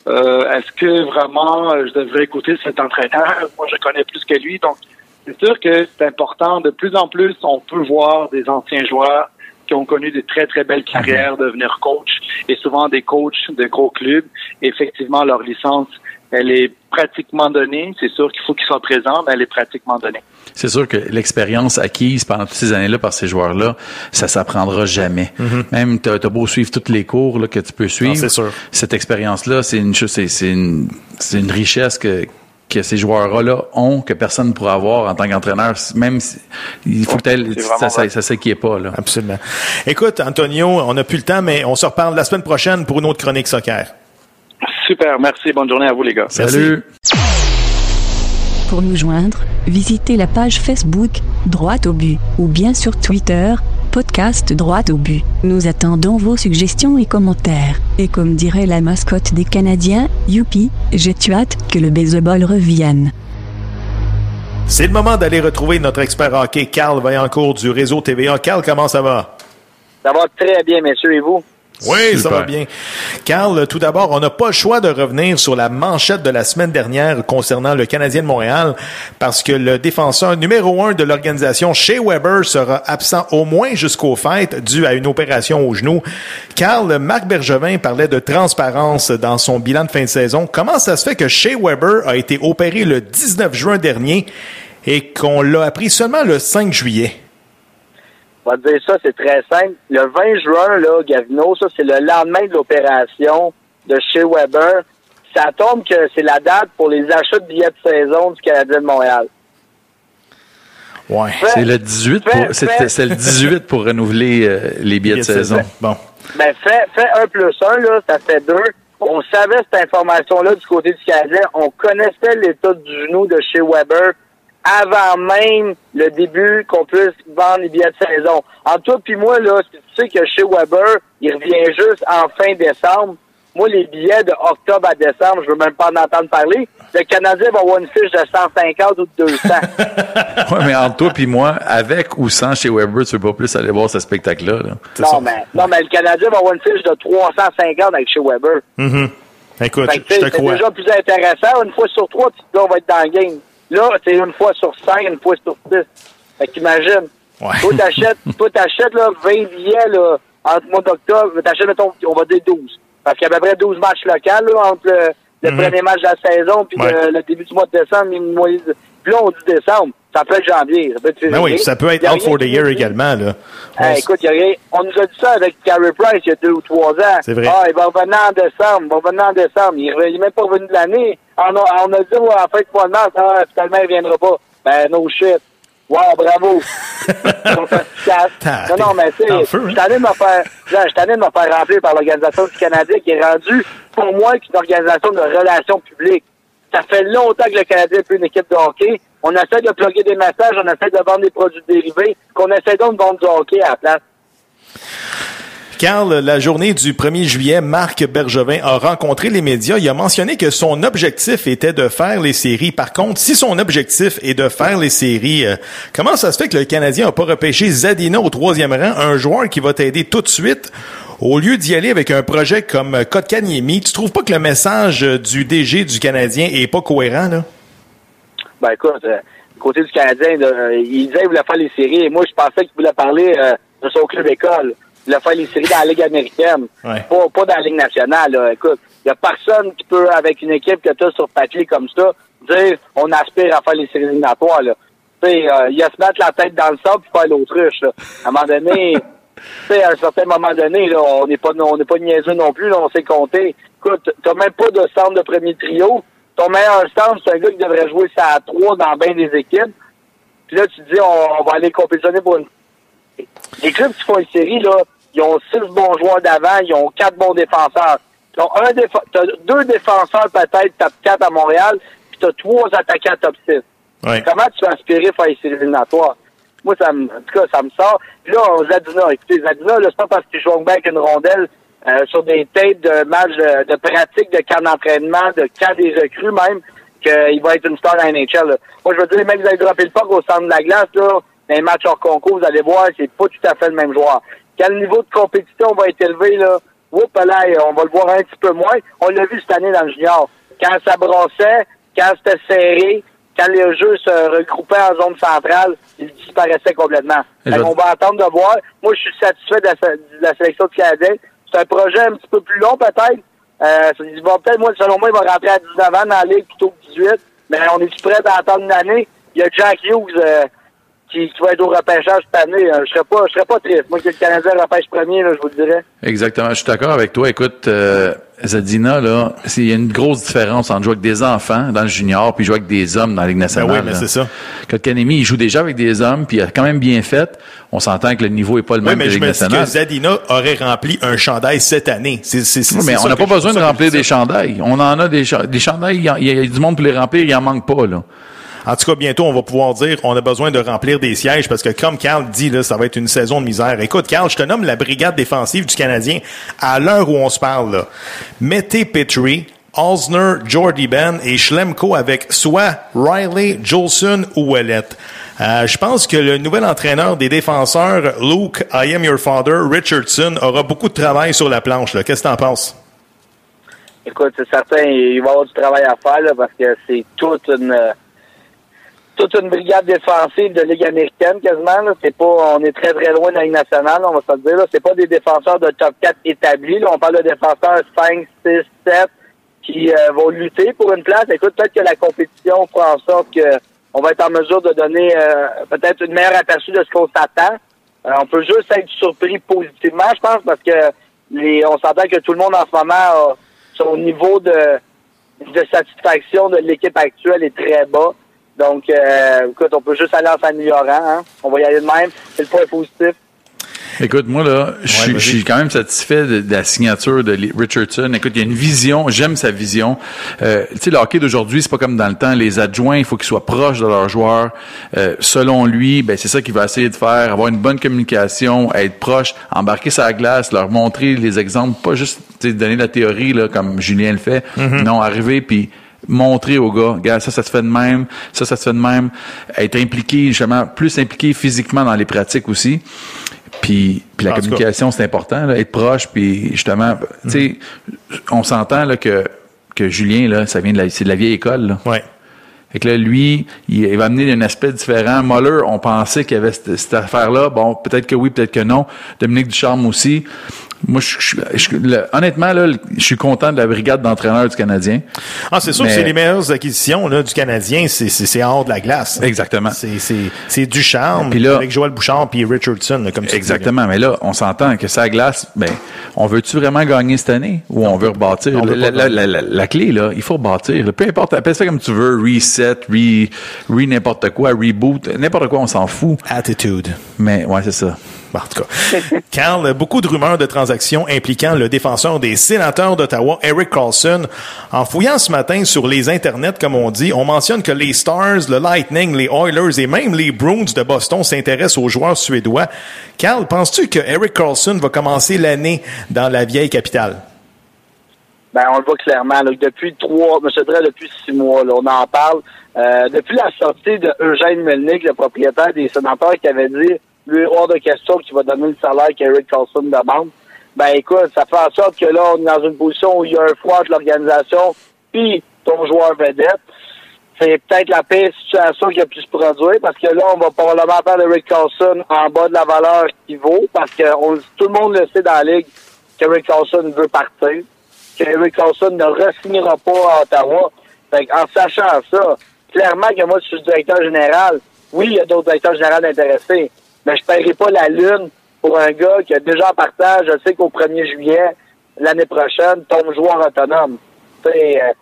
euh, est-ce que vraiment euh, je devrais écouter cet entraîneur? Moi, je connais plus que lui, donc c'est sûr que c'est important. De plus en plus, on peut voir des anciens joueurs qui ont connu des très, très belles carrières, devenir coach, et souvent des coachs de gros clubs. effectivement, leur licence, elle est pratiquement donnée. C'est sûr qu'il faut qu'ils soient présents, mais elle est pratiquement donnée. C'est sûr que l'expérience acquise pendant toutes ces années-là par ces joueurs-là, ça s'apprendra jamais. Mm-hmm. Même tu as, beau suivre tous les cours là, que tu peux suivre, c'est sûr. cette expérience-là, c'est une chose, c'est une, richesse que que ces joueurs-là ont que personne ne pourra avoir en tant qu'entraîneur, même si, il faut que ça, ça, ça s'inquiète pas. Là. Absolument. Écoute, Antonio, on n'a plus le temps, mais on se reparle la semaine prochaine pour une autre chronique soccer. Super, merci. Bonne journée à vous, les gars. Salut. Pour nous joindre, visitez la page Facebook Droite au but ou bien sur Twitter podcast Droite au but. Nous attendons vos suggestions et commentaires. Et comme dirait la mascotte des Canadiens, youpi, j'ai hâte que le baseball revienne. C'est le moment d'aller retrouver notre expert hockey, Carl Vaillancourt du réseau TVA. Carl, comment ça va? Ça va très bien, messieurs, et vous? Oui, ça va bien. Carl, tout d'abord, on n'a pas le choix de revenir sur la manchette de la semaine dernière concernant le Canadien de Montréal parce que le défenseur numéro un de l'organisation, Shea Weber, sera absent au moins jusqu'au fêtes dû à une opération au genou. Carl, Marc Bergevin parlait de transparence dans son bilan de fin de saison. Comment ça se fait que Shea Weber a été opéré le 19 juin dernier et qu'on l'a appris seulement le 5 juillet? On va te dire ça, c'est très simple. Le 20 juin, là, Gavino, ça, c'est le lendemain de l'opération de chez Weber. Ça tombe que c'est la date pour les achats de billets de saison du Canadien de Montréal. Ouais. C'est le 18 pour, c'est le 18 pour renouveler euh, les billets de saison. Bon. Ben, fais, fais un plus un, là, ça fait deux. On savait cette information-là du côté du Canadien. On connaissait l'état du genou de chez Weber avant même le début qu'on puisse vendre les billets de saison. En toi puis moi, là, tu sais que chez Weber, il revient juste en fin décembre. Moi, les billets de octobre à décembre, je veux même pas en entendre parler. Le Canadien va avoir une fiche de 150 ou de 200. oui, mais entre toi puis moi, avec ou sans chez Weber, tu veux pas plus aller voir ce spectacle-là. Non, mais, non, mais le Canadien va avoir une fiche de 350 avec chez Weber. Mm Écoute, je te crois. C'est déjà plus intéressant. Une fois sur trois, tu on va être dans le game. Là, c'est une fois sur cinq, une fois sur six. Fait qu'imagine. Ouais. Toi, t'achètes, toi, t'achètes, là, 20 billets, là, entre le mois d'octobre. T'achètes, mettons, on va dire 12. Parce qu'il y a à peu près 12 matchs locaux, là, entre le, le mm-hmm. premier match de la saison puis le, début du mois de décembre. Puis là, on dit décembre. Ça peut être janvier. Ça peut être ben oui, ça peut être out for the year également, là. Hey, écoute, y a rien. On nous a dit ça avec Carey Price il y a deux ou trois ans. C'est vrai. Ah, il va revenir en décembre. Il va revenir en décembre. Il n'est même pas revenu de l'année. On a, on a dit, ouais, en fait, mois de mars, ah, finalement, il viendra pas. Ben, no shit. Wow, bravo. non, non, mais tu sais, je suis hein? allé me faire, je de me faire remplir par l'Organisation du Canadien qui est rendue, pour moi, une organisation de relations publiques. Ça fait longtemps que le Canadien est plus une équipe de hockey. On essaie de plugger des messages, on essaie de vendre des produits dérivés, qu'on essaie donc de vendre du hockey à la place. Carl, la journée du 1er juillet, Marc Bergevin a rencontré les médias. Il a mentionné que son objectif était de faire les séries. Par contre, si son objectif est de faire les séries, euh, comment ça se fait que le Canadien n'a pas repêché Zadina au troisième rang, un joueur qui va t'aider tout de suite au lieu d'y aller avec un projet comme Kotkaniemi, tu trouves pas que le message du DG du Canadien est pas cohérent, là? Ben écoute, euh, côté du Canadien, euh, il disait qu'il voulait faire les séries, et moi je pensais qu'il voulait parler de son club école il a fait les séries dans la Ligue américaine, pas, pas dans la Ligue nationale. Là. Écoute, il n'y a personne qui peut, avec une équipe que tu as sur papier comme ça, dire on aspire à faire les séries éliminatoires. Là. Euh, il y a se mettre la tête dans le sable pour faire l'autruche. À un moment donné, à un certain moment donné, là, on n'est pas on n'est pas niaiseux non plus, là, on sait compter. Écoute, t'as même pas de centre de premier trio. Ton meilleur centre, c'est un gars qui devrait jouer ça à trois dans bien des équipes. Puis là, tu te dis on, on va aller compétitionner pour une les clubs qui font une série, là, ils ont six bons joueurs d'avant, ils ont quatre bons défenseurs. Ils ont un as deux défenseurs peut-être top 4 à Montréal, puis tu as trois attaquants top 6. Comment tu vas aspirer à faire les éliminatoires? Moi, ça me, en tout cas, ça me sort. Puis là, Zadina, écoutez, Zadina, là, c'est pas parce qu'il joue bien avec une rondelle euh, sur des têtes de matchs de, pratique, de camp d'entraînement, de camp des recrues même, qu'il va être une star la NHL. Moi, je veux dire, les mecs, vous allez dropper le puck au centre de la glace, là, dans les matchs hors concours, vous allez voir, c'est pas tout à fait le même joueur. Quel niveau de compétition va être élevé, là, Oups, là, on va le voir un petit peu moins. On l'a vu cette année dans le junior. Quand ça brossait, quand c'était serré, quand les jeux se regroupaient en zone centrale, ils disparaissaient complètement. On va attendre de voir. Moi, je suis satisfait de la, sélection du Canadien. C'est un projet un petit peu plus long, peut-être. Euh, peut-être, moi, selon moi, il va rentrer à 19 ans dans la Ligue plutôt que 18. Mais on est prêt à attendre une année? Il y a Jack Hughes euh, qui, qui, va être au repêchage cette année. Euh, je serais pas, je serais pas triste. Moi, que le Canadien repêche premier, là, je vous le dirais. Exactement. Je suis d'accord avec toi. Écoute, euh, Zadina, là, il y a une grosse différence entre jouer avec des enfants dans le junior puis jouer avec des hommes dans la Ligue nationale. Ben oui, mais c'est ça. Kanemi, il joue déjà avec des hommes puis il a quand même bien fait. On s'entend que le niveau est pas le même oui, mais que la Ligue je me dis que Zadina aurait rempli un chandail cette année. C'est, c'est, oui, mais on n'a pas besoin de remplir des chandails. On en a des, des chandails. Il y, y a du monde pour les remplir. Il en manque pas, là. En tout cas, bientôt, on va pouvoir dire on a besoin de remplir des sièges parce que comme Carl dit, là, ça va être une saison de misère. Écoute, Carl, je te nomme la brigade défensive du Canadien à l'heure où on se parle. Là. Mettez Petrie, Osner, Jordy Ben et Schlemko avec soit Riley, Jolson ou Ouellet. Euh, je pense que le nouvel entraîneur des défenseurs, Luke, I am your father, Richardson, aura beaucoup de travail sur la planche. Qu'est-ce que tu en penses? Écoute, c'est certain, il va y avoir du travail à faire là, parce que c'est toute une toute une brigade défensive de Ligue américaine quasiment. C'est pas, on est très très loin de la Ligue nationale, on va se dire. Là. C'est pas des défenseurs de top 4 établis. Là. On parle de défenseurs 5, 6, 7 qui euh, vont lutter pour une place. Écoute, peut-être que la compétition fera en sorte que on va être en mesure de donner euh, peut-être une meilleure aperçu de ce qu'on s'attend. Euh, on peut juste être surpris positivement, je pense, parce que les, on s'entend que tout le monde en ce moment a son niveau de, de satisfaction de l'équipe actuelle est très bas. Donc, euh, écoute, on peut juste aller en s'améliorant. Hein? On va y aller de même. C'est le point positif. Écoute, moi, là, je suis quand même satisfait de, la signature de Richardson. Écoute, il y a une vision, j'aime sa vision. Euh, tu sais, le hockey d'aujourd'hui, c'est pas comme dans le temps. Les adjoints, il faut qu'ils soient proches de leurs joueurs. Euh, selon lui, ben, c'est ça qu'il va essayer de faire, avoir une bonne communication, être proche, embarquer sa glace, leur montrer les exemples, pas juste donner la théorie, là, comme Julien le fait. Mm-hmm. Non, arriver, puis montrer aux gars, gars, ça, ça se fait de même, ça, ça se fait de même, être impliqué, justement, plus impliqué physiquement dans les pratiques aussi. Puis, puis la communication, c'est important, là, être proche, puis justement, tu sais, on s'entend là, que, que Julien, là, ça vient de la, c'est de la vieille école. Là. Ouais. Fait que là, lui, il, va amener un aspect différent. Muller, on pensait qu'il y avait cette, cette affaire-là. Bon, peut-être que oui, peut-être que non. Dominique Ducharme aussi moi, je, honnêtement, là, je suis content de la brigade d'entraîneurs du Canadien. Ah, c'est sûr que c'est les meilleures acquisitions là, du Canadien, c'est en haut de la glace. Exactement. C'est du charme avec Joël Bouchard puis Richardson, comme tu Exactement. Mais là, on s'entend que ça glace, ben, on veut-tu vraiment gagner cette année ou on veut rebâtir? la, clé, là, il faut rebâtir. Peu importe, appelle ça comme tu veux, reset, re, re n'importe quoi, reboot, n'importe quoi, on s'en fout. Attitude. Mais, ouais, c'est ça. En Carl, beaucoup de rumeurs de transactions impliquant le défenseur des sénateurs d'Ottawa, Eric Carlson. En fouillant ce matin sur les internets, comme on dit, on mentionne que les Stars, le Lightning, les Oilers et même les Bruins de Boston s'intéressent aux joueurs suédois. Carl, penses-tu que Eric Carlson va commencer l'année dans la vieille capitale? Ben, on le voit clairement. depuis trois, je dirais depuis six mois, on en parle. Euh, depuis la sortie de Melnick, le propriétaire des sénateurs, qui avait dit lui, hors de question qu'il va donner le salaire qu'Eric Carlson demande. Ben écoute, ça fait en sorte que là, on est dans une position où il y a un froid de l'organisation, puis ton joueur vedette. C'est peut-être la pire situation qui a pu se produire, parce que là, on va probablement faire Eric Carlson en bas de la valeur qu'il vaut, parce que tout le monde le sait dans la Ligue qu'Eric Carlson veut partir, qu'Eric Carlson ne re pas à Ottawa. Fait en sachant ça, clairement que moi, je suis directeur général, oui, il y a d'autres directeurs généraux intéressés, mais je ne paierai pas la lune pour un gars qui a déjà en partage, je sais qu'au 1er juillet, l'année prochaine, tombe joueur autonome. Euh,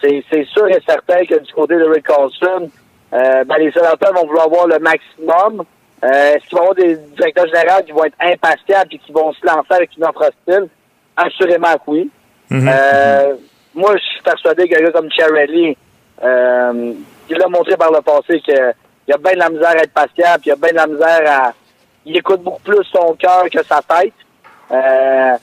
c'est sûr et certain que du côté de Rick Carlson, euh, ben, les sénateurs vont vouloir voir le maximum. Euh, Est-ce qu'il va y avoir des directeurs généraux qui vont être impatients et qui vont se lancer avec une offre hostile? Assurément que oui. Mm-hmm. euh, moi, je suis persuadé qu'un gars comme Charlie, euh, il a montré par le passé que il a bien de la misère à être patient, puis il a bien de la misère à... Il écoute beaucoup plus son cœur que sa tête. Euh,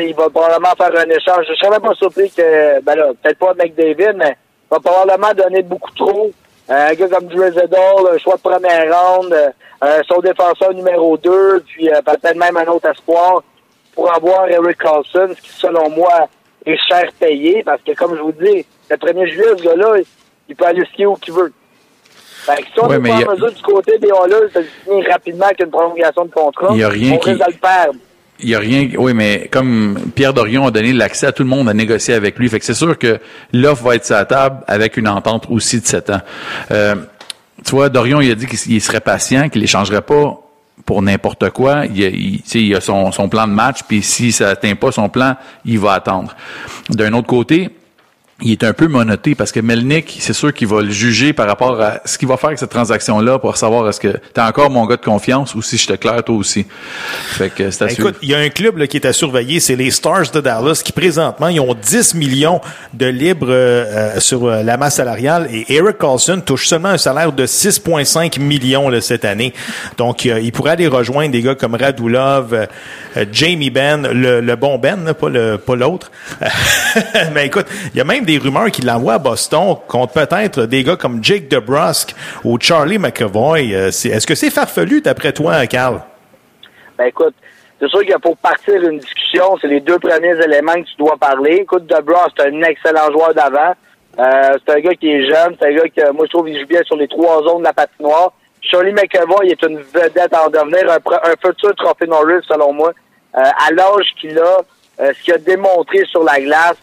il va probablement faire un échange. Je serais même pas surpris que, ben là, peut-être pas avec David, mais il va probablement donner beaucoup trop. Euh, un gars comme Drizzle, un choix de première ronde, euh, son défenseur numéro 2, puis euh, peut-être même un autre espoir pour avoir Eric Carlson, ce qui, selon moi, est cher payé, parce que, comme je vous dis, le 1er juillet, ce gars-là, il peut aller skier où qu'il veut. Fait que si on n'est pas en mesure du côté des Oilers de finir rapidement avec une prolongation de contrat, il y a rien on qui... risque de le perdre. Il y a rien, oui, mais comme Pierre Dorion a donné l'accès à tout le monde à négocier avec lui, fait que c'est sûr que l'offre va être sur la table avec une entente aussi de 7 ans. Euh, tu vois, Dorion, il a dit qu'il serait patient, qu'il échangerait pas pour n'importe quoi. Il, il, il a son, son, plan de match, puis si ça n'atteint pas son plan, il va attendre. D'un autre côté, il est un peu monoté parce que Melnick, c'est sûr qu'il va le juger par rapport à ce qu'il va faire avec cette transaction-là pour savoir est-ce que tu es encore mon gars de confiance ou si je te claire toi aussi. Fait que c'est ben, Écoute, il y a un club là, qui est à surveiller, c'est les Stars de Dallas qui présentement ils ont 10 millions de libres euh, sur euh, la masse salariale et Eric Carlson touche seulement un salaire de 6,5 millions là, cette année. Donc euh, il pourrait aller rejoindre des gars comme Radulov, Jamie Ben, le, le bon Ben, pas l'autre. Mais écoute, il y a même des rumeurs qu'il l'envoie à Boston contre peut-être des gars comme Jake DeBrusque ou Charlie McAvoy. Euh, est-ce que c'est farfelu d'après toi, Carl? Ben écoute, c'est sûr que pour partir une discussion, c'est les deux premiers éléments que tu dois parler. Écoute, DeBrusque, c'est un excellent joueur d'avant. Euh, c'est un gars qui est jeune, c'est un gars que moi je trouve qu'il joue bien sur les trois zones de la patinoire. Charlie McAvoy est une vedette en devenir un, futur trophée Norris, selon moi. Euh, à l'âge qu'il a, ce qu'il a démontré sur la glace,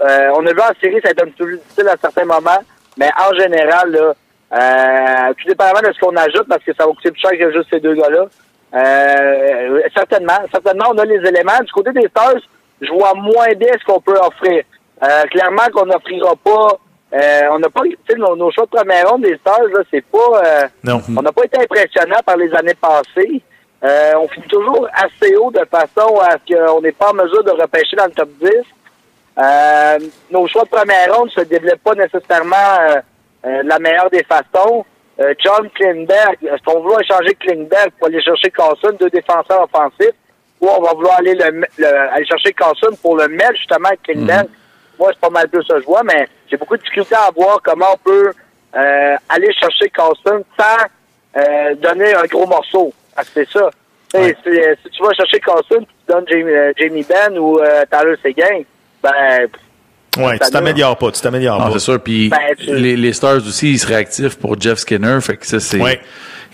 euh, on a vu en série, ça a été un petit peu difficile à certains moments, mais en général, là, euh, tout dépendamment de ce qu'on ajoute, parce que ça va coûter plus cher que juste ces deux gars-là. Euh, certainement, certainement, on a les éléments. Du côté des Stars, je vois moins bien ce qu'on peut offrir. Euh, clairement qu'on n'offrira pas euh, on n'a pas, tu sais, nos, choix de première ronde des Stars, là, c'est pas, euh, non. on n'a pas été impressionnant par les années passées. Euh, on finit toujours assez haut de façon à ce qu'on n'est pas en mesure de repêcher dans le top 10. Euh, nos choix de première ronde se développent pas nécessairement euh, euh, la meilleure des façons. John Klingberg, est-ce qu'on veut échanger Klingberg pour aller chercher Carson, deux défenseurs offensifs, ou on va vouloir aller le, aller chercher Carson pour le mettre justement avec Klingberg? Mhm. Moi, c'est pas mal plus ça je vois, mais j'ai beaucoup de difficultés à voir comment on peut aller chercher Carson sans donner un gros morceau. c'est ça. Si tu vas chercher Carson, tu donnes Jamie, Ben ou Tyler Seguin, ben, Ouais, tu t'améliores pas, tu t'améliores pas. C'est sûr. Puis ben, les, les, Stars aussi, ils seraient actifs pour Jeff Skinner. Fait que ça, c'est. Ouais.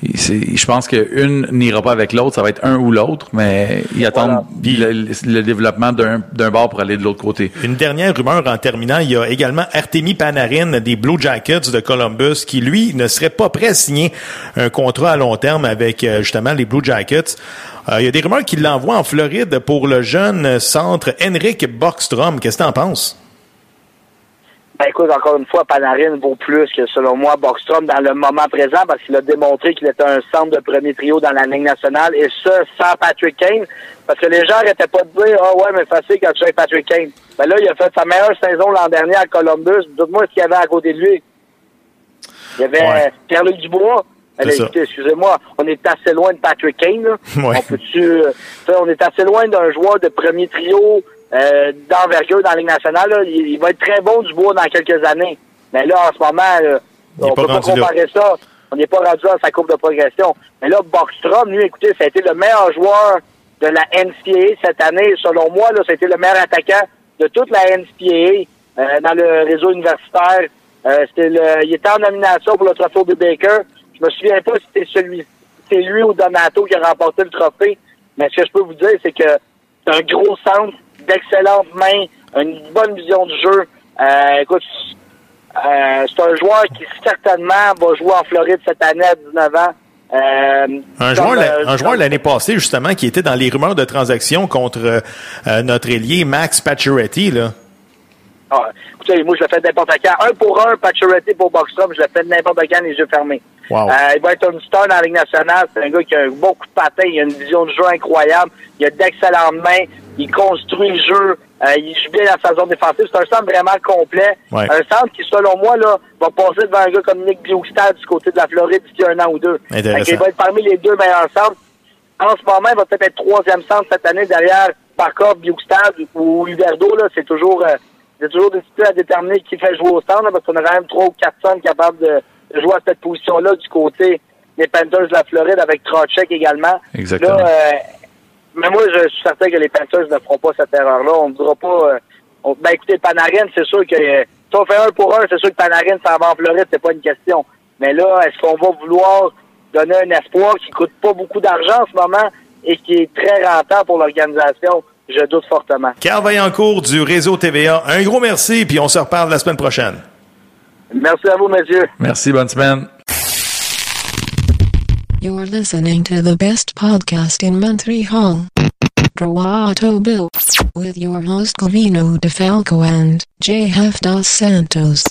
Je pense qu'une n'ira pas avec l'autre, ça va être un ou l'autre, mais ils attendent le, développement d'un bord pour aller de l'autre côté. Une dernière rumeur en terminant, il y a également Artemi Panarin des Blue Jackets de Columbus qui, lui, ne serait pas prêt à signer un contrat à long terme avec euh, justement les Blue Jackets. Euh, il y a des rumeurs qui l'envoient en Floride pour le jeune centre Henrik Bockstrom. Qu'est-ce que tu en penses? Ben écoute, encore une fois, Panarin vaut plus que, selon moi, Bockstrom dans le moment présent parce qu'il a démontré qu'il était un centre de premier trio dans la Ligue nationale et ça sans Patrick Kane. Parce que les gens n'arrêtaient pas de dire, ah ouais, mais facile quand tu es Patrick Kane. Ben là, il a fait sa meilleure saison l'an dernier à Columbus. Dites-moi ce qu'il y avait à côté de lui. Il y avait Pierre-Luc Dubois, excusez-moi, on est assez loin de Patrick Kane. On peut-tu, euh, on est assez loin d'un joueur de premier trio euh, d'envergure dans la Ligue nationale. Il, va être très bon du bois dans quelques années. Mais là, en ce moment, on peut pas comparer ça. On n'est pas rendu à sa courbe de progression. Mais là, Boxstrom, lui, écoutez, ça a été le meilleur joueur de la NCAA cette année. Selon moi, là, ça a été le meilleur attaquant de toute la NCAA euh, dans le réseau universitaire. c'était le, il était en nomination pour le trophée de Baker. Je me souviens pas si c'était celui, c'est lui ou Donato qui a remporté le trophée. Mais ce que je peux vous dire, c'est que c'est un gros centre, d'excellentes mains, une bonne vision du jeu. Euh, écoute, euh, c'est un joueur qui certainement va jouer en Floride cette année à 19 ans. Euh, un, joueur, un joueur l'année passée, justement, qui était dans les rumeurs de transaction contre notre ailier Max Pacioretty, là. Ah, écoutez, moi, je le fais n'importe quand. Un pour un, Pacioretty pour Boxstrom, je le fais n'importe quand, les yeux fermés. Euh, il va être un star dans la Ligue nationale. C'est un gars qui a beaucoup de patins. Il a une vision de jeu incroyable. Il a d'excellentes mains. Il construit le jeu. Euh, il joue bien dans sa zone défensive. C'est un centre vraiment complet. Un centre qui, selon moi, là, va passer devant un gars comme Nick Bjugstad du côté de la Floride d'ici un an ou deux. il va être parmi les deux meilleurs centres. En ce moment, il va peut-être être troisième centre cette année derrière Barkov, Bjugstad ou Huberdo. Là, c'est toujours, euh, c'est toujours difficile à déterminer qui fait jouer au centre parce qu'on a quand même trois ou quatre centres capables de jouer à cette position-là du côté des Panthers de la Floride avec Trotchek également. Exactement. Euh, mais moi, je suis certain que les Panthers ne feront pas cette erreur-là. On ne voudra pas. Euh, ben écoutez, Panarin, c'est sûr que si on fait un pour un, c'est sûr que Panarin s'en va en Floride, c'est pas une question. Mais là, est-ce qu'on va vouloir donner un espoir qui coûte pas beaucoup d'argent en ce moment et qui est très rentable pour l'organisation? Je doute fortement. Carl Vaillancourt du réseau TVA, un gros merci, puis on se reparle la semaine prochaine. Merci à vous, messieurs. Merci, bonne semaine. You're listening to the best podcast in Montreal. Droito Bill. With your host Covino DeFalco and Jeff Dos Santos.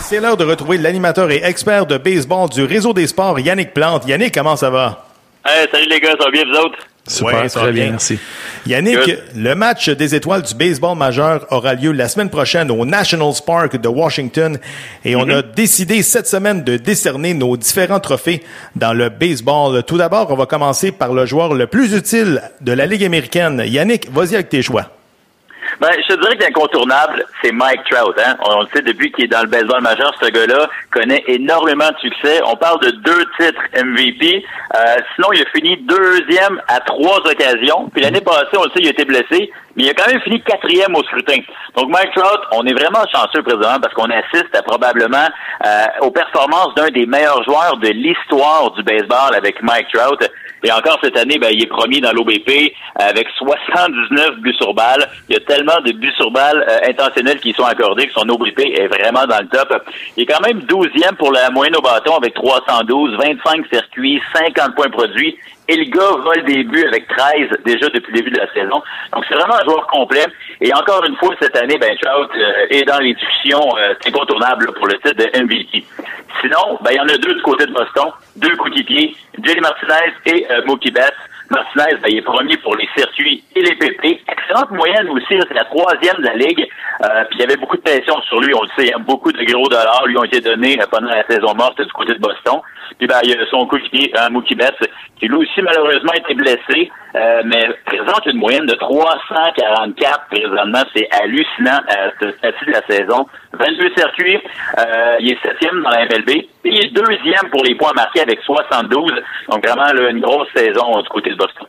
C'est l'heure de retrouver l'animateur et expert de baseball du réseau des sports, Yannick Plante. Yannick, comment ça va? Hey, salut les gars, ça va bien vous autres? Super, Ouais, très bien, bien. merci. Yannick, Good. le match des étoiles du baseball majeur aura lieu la semaine prochaine au Nationals Park de Washington et on a décidé cette semaine de décerner nos différents trophées dans le baseball. Tout d'abord, on va commencer par le joueur le plus utile de la Ligue américaine. Yannick, vas-y avec tes choix. Ben, je te dirais que l'incontournable, c'est Mike Trout. Hein? On le sait depuis qu'il est dans le baseball majeur, ce gars-là connaît énormément de succès. On parle de deux titres MVP. Euh, sinon, il a fini deuxième à trois occasions. Puis l'année passée, on le sait, il a été blessé, mais il a quand même fini quatrième au scrutin. Donc Mike Trout, on est vraiment chanceux présentement parce qu'on assiste à probablement euh, aux performances d'un des meilleurs joueurs de l'histoire du baseball avec Mike Trout. Et encore cette année, ben, il est premier dans l'OBP avec 79 buts sur balle. Il y a tellement de buts sur balle euh, intentionnels qui sont accordés que son OBP est vraiment dans le top. Il est quand même 12e pour la moyenne au bâton avec 312, 25 circuits, 50 points produits. Et le gars vole des buts avec 13 déjà depuis le début de la saison. Donc c'est vraiment un joueur complet. Et encore une fois, cette année, ben Trout euh, est dans les discussions euh, pour le titre de MVP. Sinon, ben il y en a deux du côté de Boston, deux coéquipiers, Jelly Martinez et euh, Mookie Betts. Martinez, ben, il est premier pour les circuits et les PP. Excellente moyenne aussi, c'est la troisième de la Ligue. Euh, puis il y avait beaucoup de pression sur lui, on le sait, hein, beaucoup de gros dollars lui ont été donnés euh, pendant la saison morte du côté de Boston. Puis ben, il y a son coéquipier, euh, Mookie Betts, qui lui aussi malheureusement a été blessé, euh, mais présente une moyenne de 344 présentement. C'est hallucinant à ce stade de la saison. 22 circuits, euh, il est septième dans la MLB. Il est deuxième pour les points marqués avec 72. Donc vraiment là, une grosse saison du côté de Boston.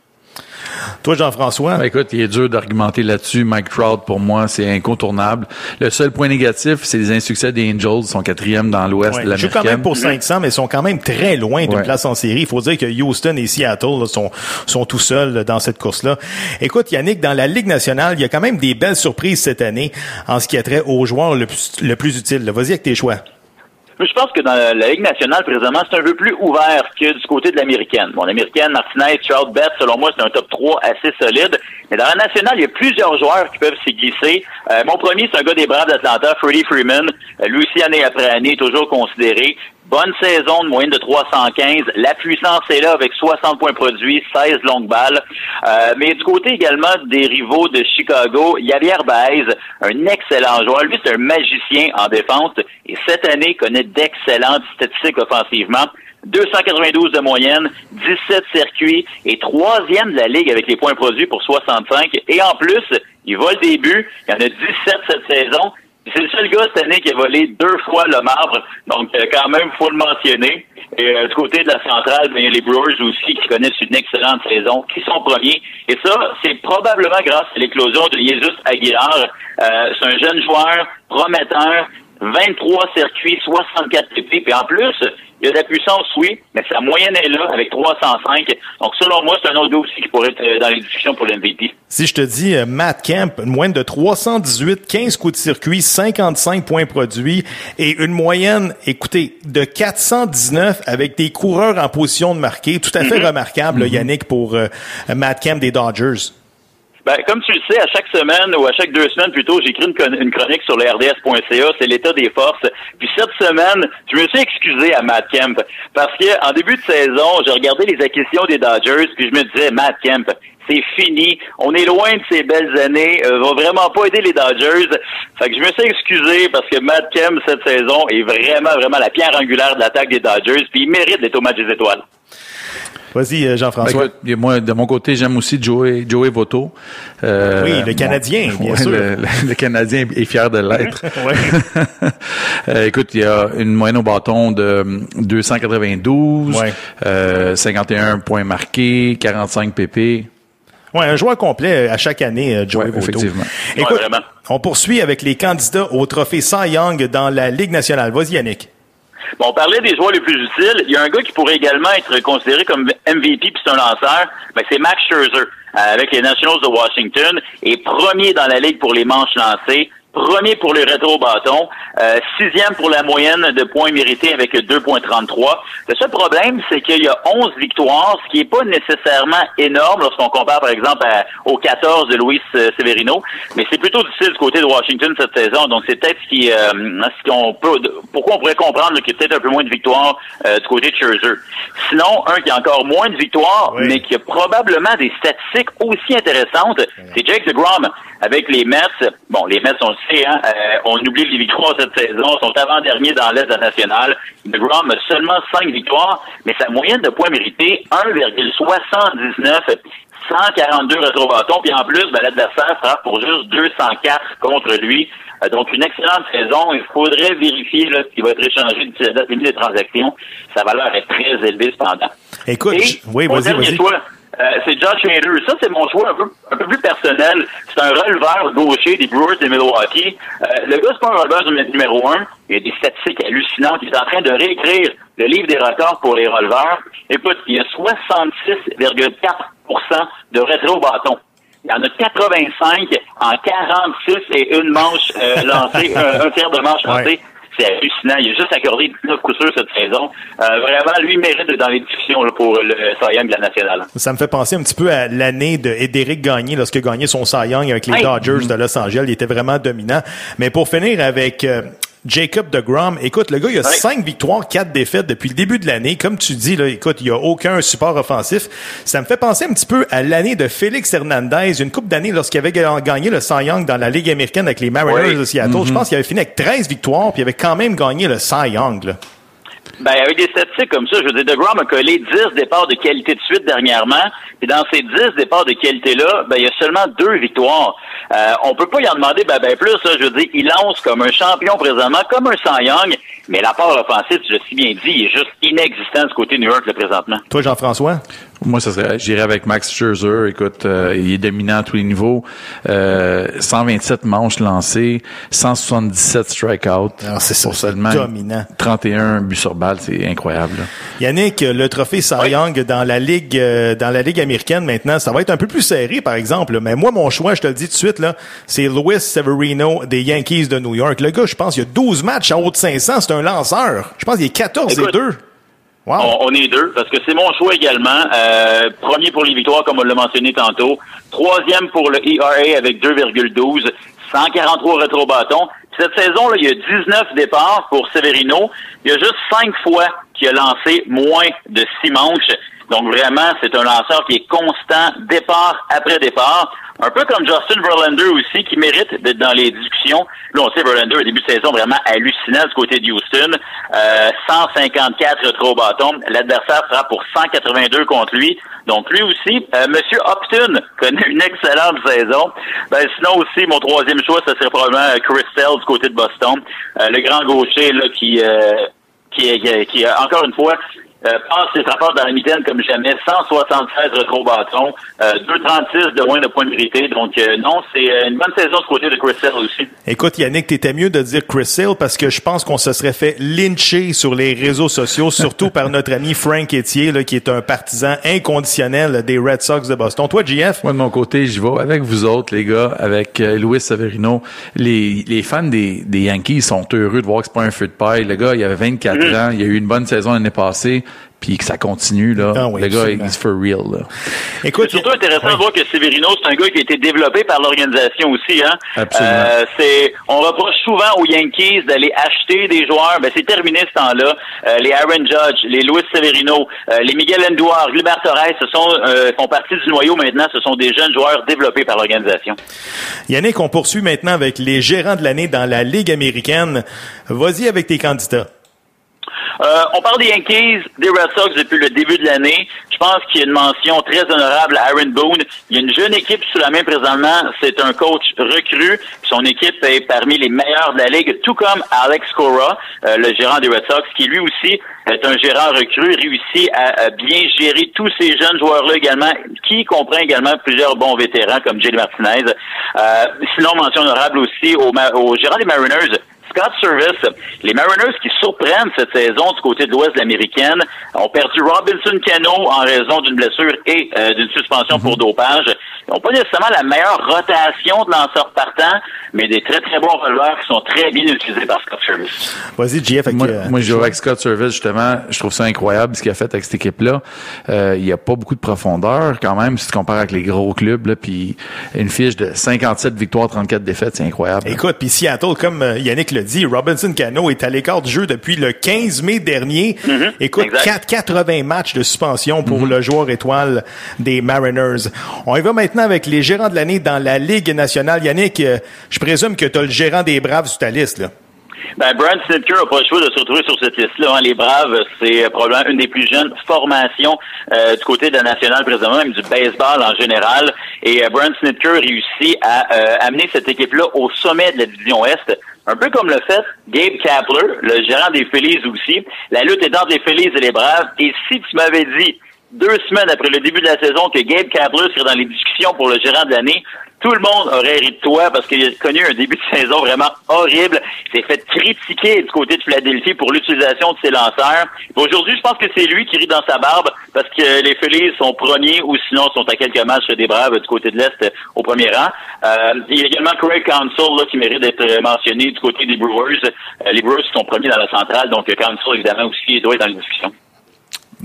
Toi, Jean-François? Ben, écoute, il est dur d'argumenter là-dessus. Mike Trout, pour moi, c'est incontournable. Le seul point négatif, c'est les insuccès des Angels, son quatrième dans l'ouest Ouais, de ils jouent quand même pour 500, mais ils sont quand même très loin d'une Ouais. place en série. Il faut dire que Houston et Seattle là, sont, sont tout seuls là, dans cette course-là. Écoute, Yannick, dans la Ligue nationale, il y a quand même des belles surprises cette année en ce qui a trait aux joueurs le plus, le plus utile. là. Vas-y avec tes choix. Moi, Je pense que dans la Ligue nationale, présentement, c'est un peu plus ouvert que du côté de l'américaine. Bon, l'américaine, Martinez, Trout, Betts, selon moi, c'est un top 3 assez solide. Mais dans la nationale, il y a plusieurs joueurs qui peuvent s'y glisser. Euh, mon premier, c'est un gars des Braves d'Atlanta, Freddie Freeman. Euh, lui aussi, année après année, toujours considéré. Bonne saison de moyenne de 315. La puissance est là avec 60 points produits, 16 longues balles. Euh, mais du côté également des rivaux de Chicago, Javier Baez, un excellent joueur. Lui, c'est un magicien en défense. Et cette année, connaît d'excellentes statistiques offensivement. 292 de moyenne, 17 circuits et troisième de la ligue avec les points produits pour 65. Et en plus, il vole des buts. Il y en a 17 cette saison. C'est le seul gars cette année qui a volé deux fois le marbre. Donc, euh, quand même, faut le mentionner. Et euh, du côté de la centrale, a les Brewers aussi qui connaissent une excellente saison, qui sont premiers. Et ça, c'est probablement grâce à l'éclosion de Jesus Aguilar. Euh, c'est un jeune joueur prometteur, 23 circuits, 64 TP. Puis en plus, il y a de la puissance, oui, mais sa moyenne est là avec 305. Donc, selon moi, c'est un autre aussi qui pourrait être euh, dans les discussions pour l'MVP. Si je te dis euh, Matt Kemp, une moyenne de 318, 15 coups de circuit, 55 points produits et une moyenne, écoutez, de 419 avec des coureurs en position de marquer, tout à fait remarquable, là, Yannick, pour euh, Matt Kemp des Dodgers. Ben, comme tu le sais, à chaque semaine ou à chaque deux semaines plutôt, j'écris une, chronique sur le RDS.ca, c'est l'état des forces. Puis cette semaine, je me suis excusé à Matt Kemp parce que en début de saison, j'ai regardé les acquisitions des Dodgers, puis je me disais, Matt Kemp, c'est fini. On est loin de ces belles années. Euh, va vraiment pas aider les Dodgers. Fait que je me suis excusé parce que Matt Kemp, cette saison, est vraiment, vraiment la pierre angulaire de l'attaque des Dodgers, puis il mérite d'être au match des étoiles. Vas-y, euh, Ben, Jean-François. et moi, de mon côté, j'aime aussi Joey, Joey Voto. Euh, Oui, le Canadien, bien ouais, sûr. Le, le- le Canadien est fier de l'être. Euh, écoute, il y a une moyenne au bâton de 292, Ouais. euh, 51 points marqués, 45 PP. Ouais, un joueur complet euh, à chaque année, Joey Ouais, effectivement. Écoute, on poursuit avec les candidats au trophée Cy Young dans la Ligue nationale. Vas-y, Yannick. Bon, on parlait des joueurs les plus utiles. Il y a un gars qui pourrait également être considéré comme MVP puis c'est un lanceur. Ben, c'est Max Scherzer euh, avec les Nationals de Washington et premier dans la ligue pour les manches lancées premier pour le rétro-bâton, euh, sixième pour la moyenne de points mérités avec 2.33. Le seul problème, c'est qu'il y a 11 victoires, ce qui n'est pas nécessairement énorme lorsqu'on compare, par exemple, aux 14 de Luis euh, Severino, mais c'est plutôt difficile du côté de Washington cette saison, donc c'est peut-être ce qui, euh, ce qu'on peut, pourquoi on pourrait comprendre qu'il y a peut-être un peu moins de victoires euh, du côté de Scherzer. Sinon, un qui a encore moins de victoires, mais qui a probablement des statistiques aussi intéressantes, c'est Jake DeGrom avec les Mets. Bon, les Mets, on Hein, euh, on oublie les victoires cette saison, sont avant-derniers dans l'Est national. DeGrom a seulement 5 victoires, mais sa moyenne de points mérités, 1,79 142 rétro-bâtons, puis en plus, ben, l'adversaire sera pour juste 204 contre lui. Euh, donc, une excellente saison. Il faudrait vérifier là, ce qui va être échangé d'ici la date limite des transactions. Sa valeur est très élevée cependant. Écoute, oui, vas-y, vas-y. Euh, c'est Josh Hader. Ça, c'est mon choix un peu, un peu plus personnel. C'est un releveur gaucher des Brewers de Milwaukee. Euh, le gars, c'est pas un releveur numéro un. Il y a des statistiques hallucinantes. Il est en train de réécrire le livre des records pour les releveurs. Écoute, il y a 66,4% de rétro-bâton. Il y en a 85 en 46 et une manche euh, lancée, un, tiers de manche lancée c'est hallucinant. Il a juste accordé 19 coups sûrs cette saison. Euh, vraiment, lui mérite d'être dans les discussions pour le Cy Young de la nationale. Ça me fait penser un petit peu à l'année de Édéric Gagné lorsqu'il a gagné son Cy Young avec les Dodgers de Los Angeles. Il était vraiment dominant. Mais pour finir avec euh, Jacob de Grom, écoute, le gars, il a cinq victoires, quatre défaites depuis le début de l'année. Comme tu dis, là, écoute, il n'y a aucun support offensif. Ça me fait penser un petit peu à l'année de Félix Hernandez, une coupe d'années lorsqu'il avait gagné le Cy Young dans la Ligue américaine avec les Mariners de Seattle. Je mm-hmm. pense qu'il avait fini avec 13 victoires, puis il avait quand même gagné le Cy Young. Là. Ben, avec des statistiques comme ça, je veux dire, DeGrom a collé 10 départs de qualité de suite dernièrement. Puis dans ces 10 départs de qualité-là, ben, il y a seulement deux victoires. Euh, on peut pas y en demander ben, ben plus. je veux dire, il lance comme un champion présentement, comme un Cy Young, mais l'apport offensif, tu l'as si bien dit, il est juste inexistant du côté New York le présentement. Toi, Jean-François? Moi, ça serait, j'irais avec Max Scherzer. Écoute, euh, il est dominant à tous les niveaux. Euh, 127 manches lancées, 177 strikeouts. Ah, c'est ça, seulement dominant. 31 buts sur balle, c'est incroyable. Yannick, le trophée Cy Young dans la ligue, euh, dans la ligue américaine maintenant, ça va être un peu plus serré, par exemple. Mais moi, mon choix, je te le dis tout de suite là, c'est Luis Severino des Yankees de New York. Le gars, je pense, il y a 12 matchs en haut de 500. C'est un lanceur. Je pense qu'il est 14 et 2. On, est deux, parce que c'est mon choix également. Euh, premier pour les victoires, comme on l'a mentionné tantôt. Troisième pour le ERA avec 2,12. 143 rétro-bâtons. Cette saison, là, il y a 19 départs pour Severino. Il y a juste cinq fois qu'il a lancé moins de six manches. Donc vraiment, c'est un lanceur qui est constant, départ après départ. Un peu comme Justin Verlander aussi, qui mérite d'être dans les discussions. Là, on sait Verlander, au début de saison, vraiment hallucinant du côté de Houston. Euh, 154 rétro bâtons. L'adversaire sera pour 182 contre lui. Donc lui aussi, euh, Monsieur Upton connaît une excellente saison. Ben, sinon aussi, mon troisième choix, ce serait probablement Chris Sale du côté de Boston. Euh, le grand gaucher là, qui, euh, qui, qui, qui, encore une fois, euh, passe ses rapports dans la mitaine comme jamais, 176 retro-bâtons, euh, 2,36 de moins de points de vérité. Donc euh, non, c'est euh, une bonne saison du côté de Chris Sale aussi. Écoute Yannick, t'étais mieux de dire Chris Sale parce que je pense qu'on se serait fait lyncher sur les réseaux sociaux, surtout par notre ami Frank Etier, là, qui est un partisan inconditionnel des Red Sox de Boston. Toi, JF? Moi, de mon côté, j'y vais avec vous autres, les gars, avec euh, Louis Severino. Les, les fans des, des Yankees sont heureux de voir que c'est pas un feu de paille. Le gars, il avait 24 mm. ans, il a eu une bonne saison l'année passée puis que ça continue là. Ah le gars est for real là. Écoute, c'est surtout intéressant de voir que Severino c'est un gars qui a été développé par l'organisation aussi hein. Absolument. Euh, c'est on reproche souvent aux Yankees d'aller acheter des joueurs, ben c'est terminé ce temps-là. Euh, les Aaron Judge, les Luis Severino, euh, les Miguel Enduar, Gilbert Torres, ce sont euh, font partie du noyau maintenant, ce sont des jeunes joueurs développés par l'organisation. Yannick, on poursuit maintenant avec les gérants de l'année dans la Ligue américaine. Vas-y avec tes candidats. Euh, on parle des Yankees, des Red Sox depuis le début de l'année. Je pense qu'il y a une mention très honorable à Aaron Boone. Il y a une jeune équipe sous la main présentement. C'est un coach recru. Son équipe est parmi les meilleurs de la ligue, tout comme Alex Cora, euh, le gérant des Red Sox, qui lui aussi est un gérant recru, réussit à, bien gérer tous ces jeunes joueurs-là également, qui comprend également plusieurs bons vétérans comme Jay Martinez. Euh, sinon, mention honorable aussi au, au gérant des Mariners, Scott Service, les Mariners qui surprennent cette saison du côté de l'Ouest américaine ont perdu Robinson Cano en raison d'une blessure et euh, d'une suspension pour mhm. dopage. Ils n'ont pas nécessairement la meilleure rotation de lanceurs partants, mais des très très bons releveurs qui sont très bien utilisés par Scott Service. Vas-y, JF. moi, moi, je joue avec Scott Service, justement. Je trouve ça incroyable ce qu'il a fait avec cette équipe-là. Euh, il n'y a pas beaucoup de profondeur, quand même, si tu compares avec les gros clubs. Là, puis une fiche de 57 victoires, 34 défaites, c'est incroyable. Écoute, puis Seattle, comme euh, Yannick dit, Robinson Cano est à l'écart du jeu depuis le 15 mai dernier. Mm-hmm. Écoute, 4, 80 matchs de suspension pour mm-hmm. le joueur étoile des Mariners. On y va maintenant avec les gérants de l'année dans la Ligue nationale. Yannick, euh, je présume que tu as le gérant des Braves sur ta liste. Là. Ben, Brad Snitker n'a pas le choix de se retrouver sur cette liste-là. Hein. Les Braves, c'est probablement une des plus jeunes formations euh, du côté de la nationale présentement, même du baseball en général. Et euh, Brad Snitker réussit à euh, amener cette équipe-là au sommet de la division Est. Un peu comme le fait Gabe Kapler, le gérant des Phillies aussi. La lutte est entre les Phillies et les Braves. Et si tu m'avais dit deux semaines après le début de la saison que Gabe Kapler serait dans les discussions pour le gérant de l'année, tout le monde aurait ri de toi parce qu'il a connu un début de saison vraiment horrible. Il s'est fait critiquer du côté de Philadelphie pour l'utilisation de ses lanceurs. Aujourd'hui, je pense que c'est lui qui rit dans sa barbe parce que les Phillies sont premiers ou sinon sont à quelques matchs des Braves du côté de l'Est au premier rang. Euh, il y a également Craig Council là, qui mérite d'être mentionné du côté des Brewers. Euh, les Brewers sont premiers dans la centrale, donc Council, évidemment, aussi doit être dans la discussion.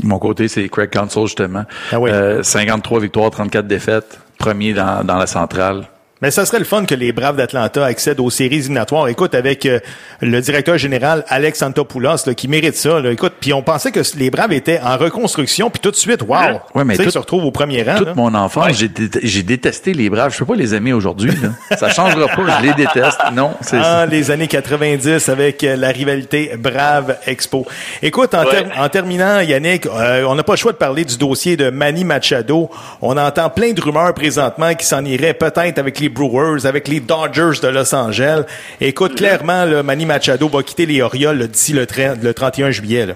Mon côté, c'est Craig Council, justement. Ah oui. euh, 53 victoires, 34 défaites premier dans, dans la centrale. Mais ça serait le fun que les Braves d'Atlanta accèdent aux séries éliminatoires. Écoute, avec euh, le directeur général Alex Antopoulos, là, qui mérite ça. Là. Écoute, puis on pensait que les Braves étaient en reconstruction, puis tout de suite, wow, ouais, mais tout, se retrouve au premier rang. Toute mon enfance, j'ai, détesté les Braves. Je peux pas les aimer aujourd'hui. ça changera pas. Je les déteste. Non, c'est ah, les années 90 avec euh, la rivalité Brave Expo. Écoute, en, en terminant, Yannick, euh, on n'a pas le choix de parler du dossier de Manny Machado. On entend plein de rumeurs présentement qui s'en iraient peut-être avec les Brewers, avec les Dodgers de Los Angeles. Écoute, mm-hmm. clairement, là, Manny Machado va quitter les Orioles d'ici le, le 31 juillet.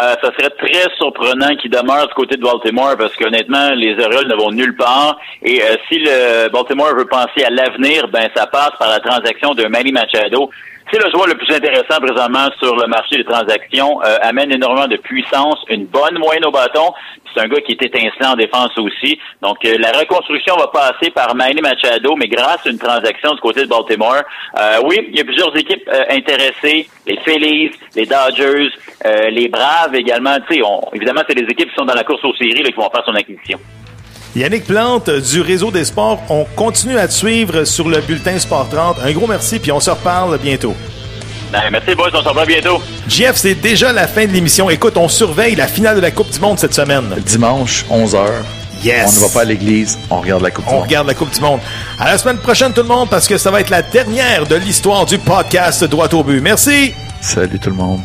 Euh, ça serait très surprenant qu'il demeure du côté de Baltimore parce qu'honnêtement, les Orioles ne vont nulle part. Et euh, si le Baltimore veut penser à l'avenir, ben ça passe par la transaction de Manny Machado. C'est le joueur le plus intéressant présentement sur le marché des transactions, euh, amène énormément de puissance, une bonne moyenne au bâton. C'est un gars qui est étincelant en défense aussi. Donc euh, la reconstruction va passer par Manny Machado, mais grâce à une transaction du côté de Baltimore. Euh, oui, il y a plusieurs équipes intéressées, les Phillies, les Dodgers, les Braves également. Sais, évidemment, c'est des équipes qui sont dans la course aux séries qui vont faire son acquisition. Yannick Plante du Réseau des Sports, on continue à te suivre sur le bulletin Sport 30. Un gros merci, puis on se reparle bientôt. Ben, merci, boys. On se revoit bientôt. Jeff, c'est déjà la fin de l'émission. Écoute, on surveille la finale de la Coupe du Monde cette semaine. Dimanche, 11h. Yes. On ne va pas à l'église, on regarde la Coupe du Monde. On regarde la Coupe du Monde. À la semaine prochaine, tout le monde, parce que ça va être la dernière de l'histoire du podcast Droit au but. Merci. Salut tout le monde.